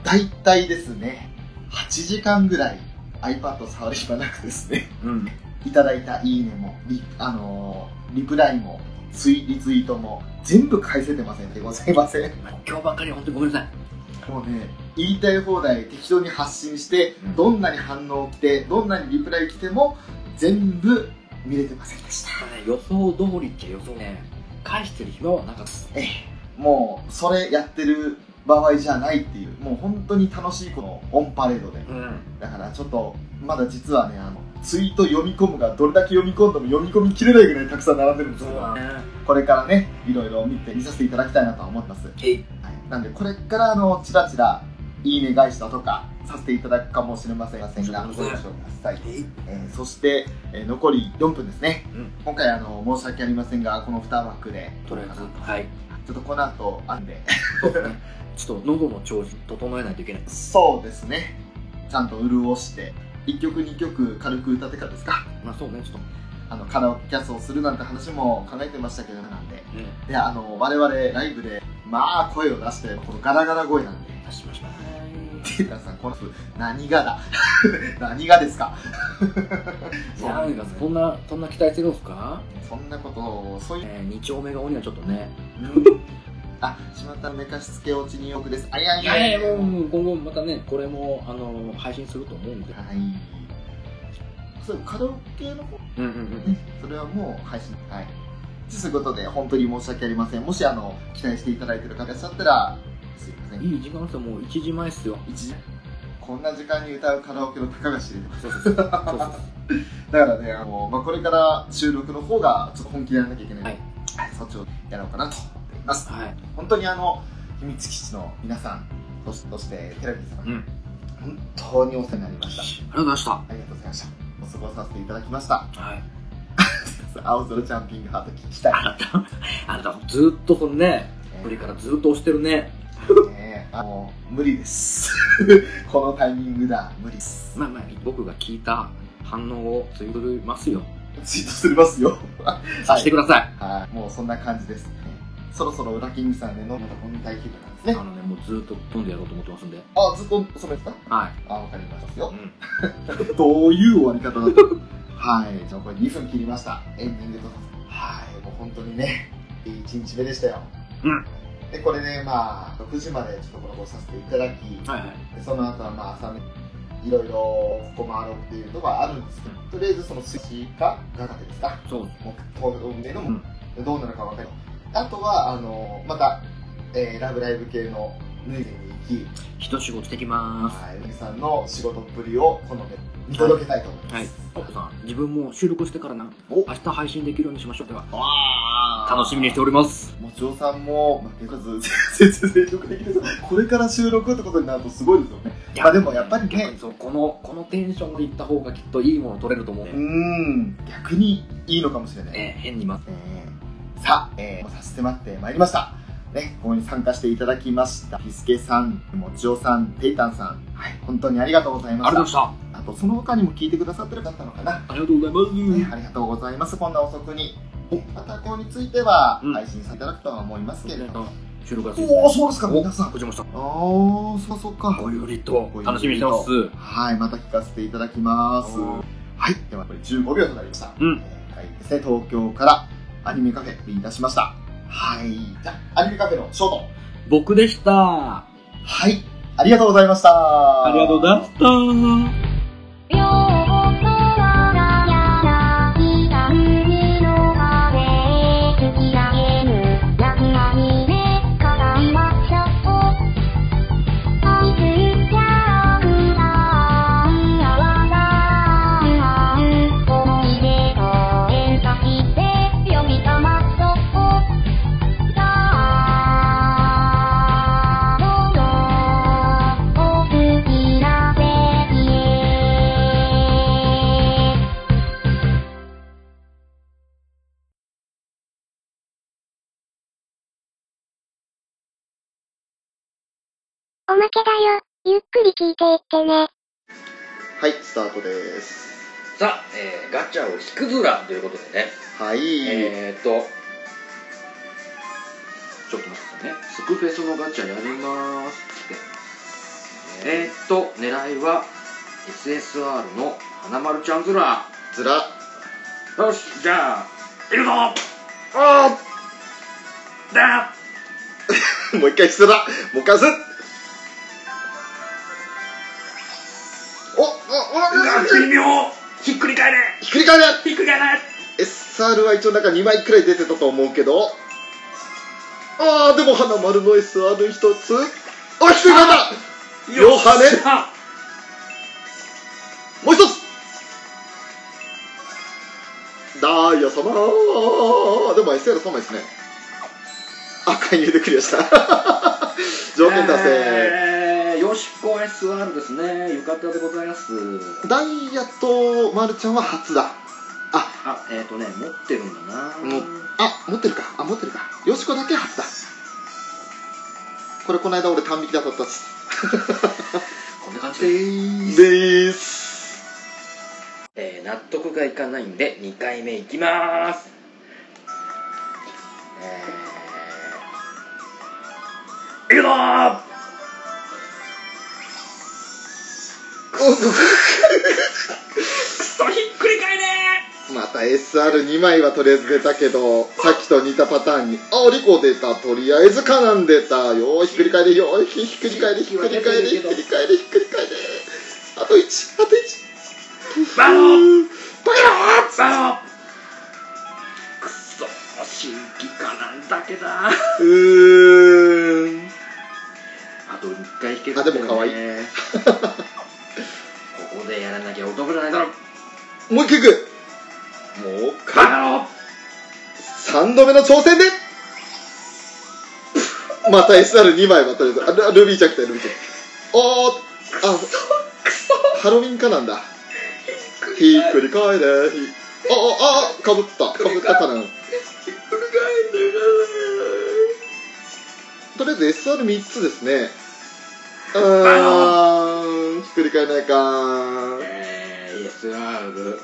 ー、大体ですね、8時間ぐらい iPad 触る暇なくですね、うん。いただいたいいねも、リ,、あのーリプライも、ツイリツイートも、全部返せてませんでございません。今日ばっかり本当にごめんなさい。もうね、言いたい放題適当に発信して、うんどんなに反応来て、どんなにリプライ来ても、全部見れてませんでした。まあね、予想通りっちゃ予想ね、返してる暇はなかった。ええ、もう、それやってる場合じゃないっていう、もう本当に楽しいこのオンパレードで。うん。だからちょっと、まだ実はね、あの、ツイート読み込むがどれだけ読み込んでも読み込みきれないぐらいたくさん並んでるんですけど、ね。これからね、いろいろ見て、見させていただきたいなとは思ってます。はい、なんで、これからあの、ちらちら、いいね返しだとか、させていただくかもしれませんが、ご了承ください。えそして、えー残り4分ですね。うん今回あの、申し訳ありませんが、この2枠で、とりあえず、はい。ちょっとこの後、あんで。ちょっと喉の調子整えないといけない。そうですね。ちゃんと潤して、1曲2曲軽く歌ってからですか。まあそうね、ちょっと。あの、カラオケキャスをするなんて話も考えてましたけど、なんで。うん。で、あの、我々ライブで、まあ、声を出して、このガラガラ声なんで、出しました。テータさん、この人、何がだ？何がですか？いや、なんかそんな、そんな期待してるんですか？そんなことを、そういう、えー、二丁目顔にはちょっとね。あ、しまった寝かしつけ落ちによくです。あ、いやいいややいや、もう、今後またね、これも、あの、配信すると思うんで。はい。そう、カラオケの方うんうんうん。ね、それはもう配信。はい。そういうことで、本当に申し訳ありません。もし、あの、期待していただいている方いらっしゃったら、すいません。いい時間ですよ、もう1時前っすよ。一時、こんな時間に歌うカラオケのたかが知れてます。そうそうそう。だからね、あの、まあ、これから収録の方が、ちょっと本気でやらなきゃいけないので、はい、そっちをやろうかなと思っています。はい。本当にあの、秘密基地の皆さん、そして、そしてテレビ様、うん。本当にお世話になりました。ありがとうございました。ありがとうございました。お過ごさせていただきました。はい。青空ジャンピングハート聞きたい。あなた、あなた、ずっとそのね、振りからずっと押してるね。ねえあの無理です。このタイミングだ、無理です。まあまあ、僕が聞いた反応をツイートしますよ。ツイートするますよ。させてください。はい、もうそんな感じですね。そろそろ裏キングさんで飲むと飲みたい気分なんですね。あのね、もうずっと飲んでやろうと思ってますんで。あ、ずっとそれですか？はい。あ、わかりましたよう。ん。どういう終わり方だったはい、じゃあこれ2分切りました。エンディングと。はい、もう本当にね、いい1日目でしたよ。うん。で、これね、まあ、6時までちょっとコラボさせていただき、はいはい。でその後はまあ朝ね、いろいろここ回ろうっていうのがあるんですけど、とりあえずその寿司か、ガタテですか、そう。もう、東京での、うんどうなるかわかる。あとは、あの、また、えーラブライブ系の脱いでに行き、一仕事してきます。はい、皆さんの仕事っぷりをこの目見届けたいと思います。はい。奥さん、自分も収録してからな。お明日配信できるようにしましょう。では、楽しみにしております。もちおさんも、まあ、結構全然精力的ですこれから収録ってことになるとすごいですよね。まあでもやっぱりね、そうこの、このテンションで行った方がきっといいもの取れると思う。うん、逆にいいのかもしれない。えー変にまえーさあ、えー、差し迫ってまいりました。ね、ここに参加していただきました。ピスケさん、もちおさん、テイタンさん、はい、本当にありがとうございました。ありがとうございましあと、その他にも聞いてくださってる方なのかな。ありがとうございます。ね、ありがとうございます。こんな遅くに。また、これについてはうん配信させていただくとは思いますけれども。収録がおお、そうですか、皆さん。こちらもした。あー、そうそうか。ごゆりと楽しみにしてます。はい、また聞かせていただきます。はい、ではこれ15秒となりました。うんえーはい、ですね、東京からアニメカフェリー出しました。はい、じゃあ、アニメカフェのショート。僕でした。あはい、ありがとうございました。りがとうございました。おまけだよ。ゆっくり聞いていってね。はい、スタートです。さあ、えーガチャを引くずらということでね。はい、えーっと、ちょっと待ってくださいね。スクフェスのガチャやりますって。えーっと、狙いは SSR の花丸ちゃんずら。ずら。よし、じゃあ、いくぞあだー もう一回すら。もう一回す。ひっくり返れひっくり返れ SR は一応なんか2枚くらい出てたと思うけど。あーでも花丸の SR 一つ。あひっくり返った両羽ねあもう一つ。ダイヤ様。でも SR3 枚ですね。あ勧誘でクリアした。条件達成、えーよしこ SR ですね。浴衣でございます。ダイヤとマルちゃんは初だあ、えっ、ー、とね、持ってるんだな。もうあ持ってるかあ持ってるかよしこだけ初だこれこの間俺単引きで当たったっす こんな感じでで。ーすでーすえー、納得がいかないんで、2回目いきまーす。えー、いくぞくそ、ひっくり返れまた SR2 枚はとりあえず出たけどさっきと似たパターンにあリコ出たとりあえずカナン出た。よーひっくり返れよーひひっくり返れひっくり返れひっくり返れひっくり返れ。あと1あと1バロー。バカバロくそ、新規化なんだけだ。ーうーん。あと1回引けるあでも可愛い。ここでやらなきゃ男じゃないだろ。もう一回いくもう一回。バカ野郎3度目の挑戦で。また SR2 枚はとりあえずあルルビーちゃん来たよルビーちゃん。おー。あハロウィンかなんだ。ひっくり返れ。ひあああかぶった。かぶったかなひっくり返るとりあえず SR3 つですね。うー。んひっくり返らないか。えー、SR、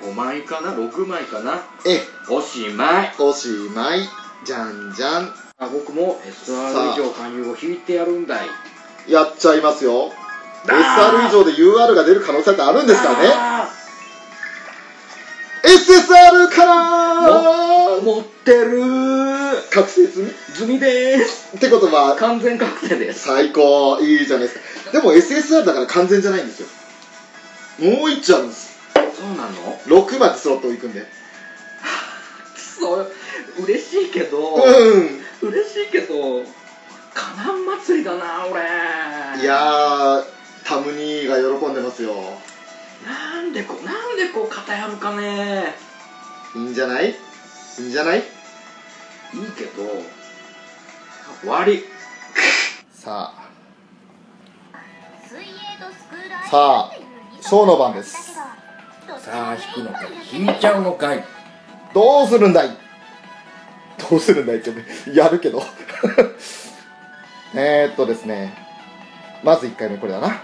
えー、5枚かな？6枚かな？えおしまい。おしまい。じゃんじゃん。あ僕も SR 以上勧誘を引いてやるんだい。やっちゃいますよ。SR 以上で UR が出る可能性ってあるんですからね。あ SSR からー持ってる。覚醒済み済みでーす。ってことは完全確定です。最高。いいじゃないですか。でも SSR だから完全じゃないんですよ。もう一丁あるんです。そうなの？6までスロットいくんで。くそ嬉しいけど、うん。嬉しいけど弾祭りだな俺。いやータム兄が喜んでますよなんでこうなんでこう偏るかね。いいんじゃない？いいんじゃない？いいけど終わり。さあ。さあっていう二ショーの番です。さあ引くのか引いちゃうのかい。どうするんだい？どうするんだいってやるけど。えーっとですね。まず1回目これだな。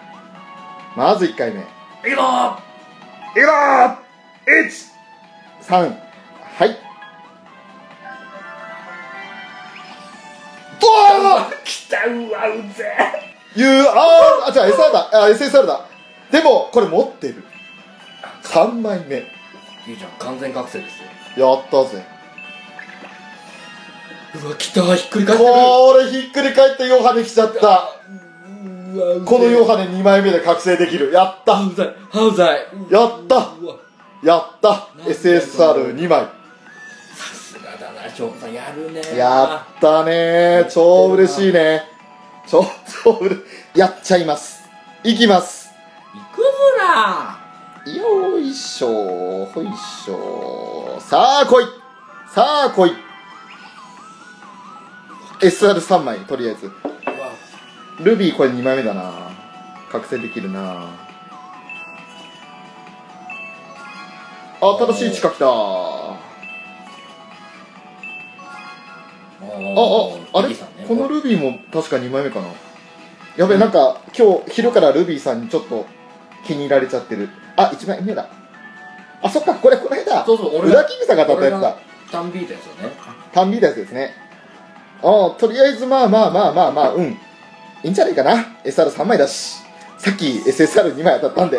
まず1回目いくぞいくぞ !1!3! はいドアー来たうわうぜいうあーあじゃあ SR だあ SSR だでもこれ持ってる3枚目いいじゃん完全覚醒です。よやったぜうわ来たひっくり返ってるこれひっくり返ってヨハネ来ちゃったこのヨハネ2枚目で覚醒できる。やった。ハウザイハウザイやった。やった。なんで SSR2 枚。さすがだな翔さんやるね。やったね。超嬉しいね。超超うれやっちゃいます。いきます。行くぞな。よいしょほいしょ。さあ来い。さあ来い。SR3 枚とりあえずルビーこれ2枚目だな。覚醒できるな。あ新しい地下来たああああれ、このルビーも確か2枚目かな。やべえなんか今日昼からルビーさんにちょっと気に入られちゃってる。あ1枚目だ。あそっかこれこの間そうそう俺が裏キングさんが当たったやつだ。タンビートやつよね。タンビータやつですね。ああとりあえずまあまあまあまあまあうんいいんじゃないかな？SR3 枚だし。さっき SSR2 枚当たったんで。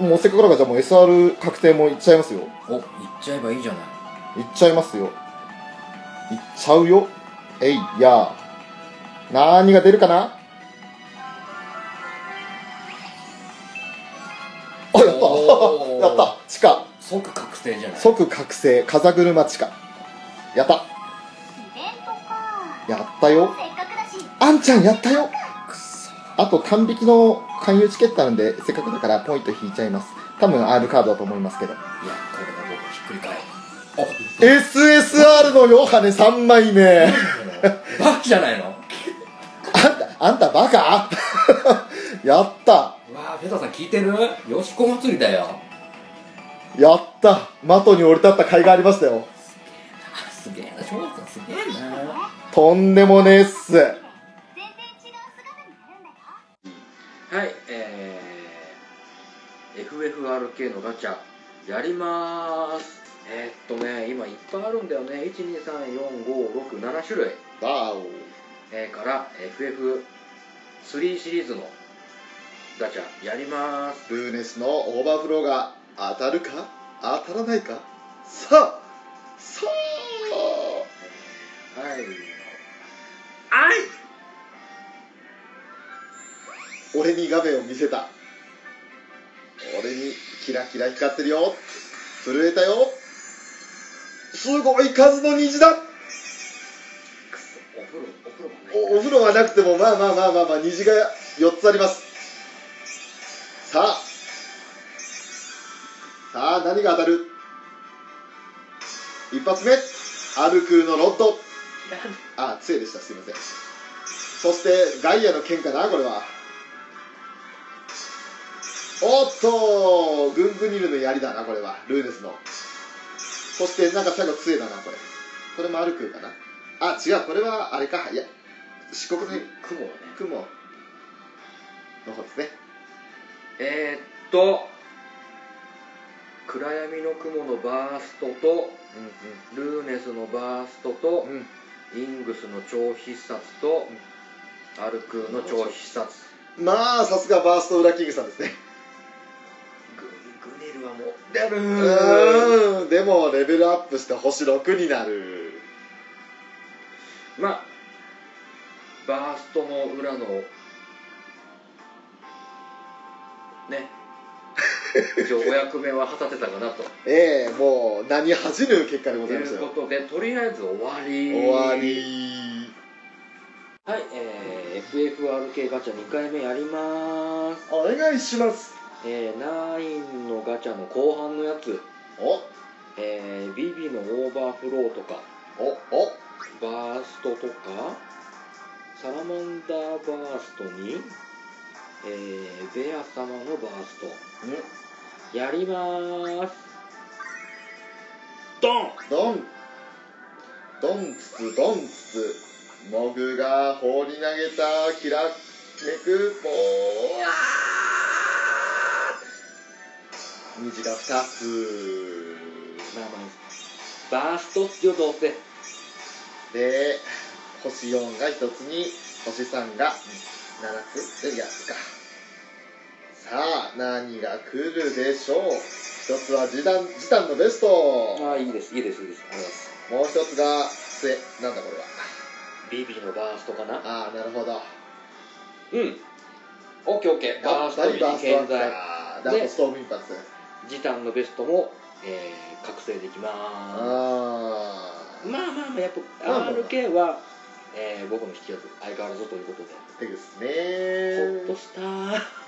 もうせっかくだからじゃあもう SR 確定もいっちゃいますよ。いいお行っちゃえばいいじゃない。いっちゃいますよ。いっちゃうよ。えいやー。何が出るかな？あやった。やった。地下。即覚醒じゃない。即覚醒風車地下。やったやったよ。あんちゃんやったよ。あと単引きの勧誘チケットなんでせっかくだからポイント引いちゃいます。多分 R カードだと思いますけど。いやこれが僕ひっくり返る。SSR のヨハネ3枚目あバカじゃないの？あんたあんたバカ？やった。わあフェザーさん聞いてる？よしこ祭りだよ。やった。的に降り立った甲斐がありましたよ。あすげえな小学さんすげえなとんでもねえっす。全然違う姿になるんだよはいえー、FFRK のガチャやりまーす。えー、っとね今いっぱいあるんだよね。1234567種類。わお。えー、から FF3 シリーズのガチャやります。ルーネスのオーバーフローが当たるか？当たらないか？さあさあ。はいはい。俺に画面を見せた。俺にキラキラ光ってるよ。震えたよ。すごい数の虹だ。お風呂はなくてもまあまあまあまあまあ虹が4つありますさあさあ何が当たる一発目アルクーのロッドあ杖でした。すいません。そしてガイアの剣かなこれは。おっとグングニルの槍だなこれは。ルーネスの。そしてなんか最後杖だなこれ。これもアルクーかな。あ違う。これはあれか。いや四国の雲はね。雲。の方ですね。えー、っと暗闇の雲のバーストとルーネスのバーストとうんうんイングスの超必殺とアルクーの超必殺。まあさすがバーストウラキングさんですね。ググネルは持ってる。うーんでもレベルアップして星6になる。まあバーストの裏のね一応お役目は果たせたかなと。ええもう何恥じぬ結果でございましたよいうことでとりあえず終わり。終わり。はい、えー、FFRK ガチャ2回目やりまーす。お願いします。えー、9のガチャの後半のやつ、お。えー、BB のオーバーフローとか、おお。バーストとか、サラマンダーバーストに、えー、ベア様のバースト。やりまーす。ドン。ドン。ドン。ツツドン。ツツモグが放り投げたきらめくボー虹が2つまあまあ、バーストっすよ、どうせ。で星4が1つに星3が7つで8つかさあ何が来るでしょう？1つは時短時短のベスト。ああ、いいです、いいです、いいです。もう1つが末なんだこれは？BB のバーストかな？ああなるほど。うん。オッケーオッケー。バーストにバーストワン現在。かであとストームインパルス。時短のベストも、えー、覚醒できまあす。まあまあまあ、やっぱ、まあ RK は、えー、僕の引きやつ、相変わらずということで、あですほっねとした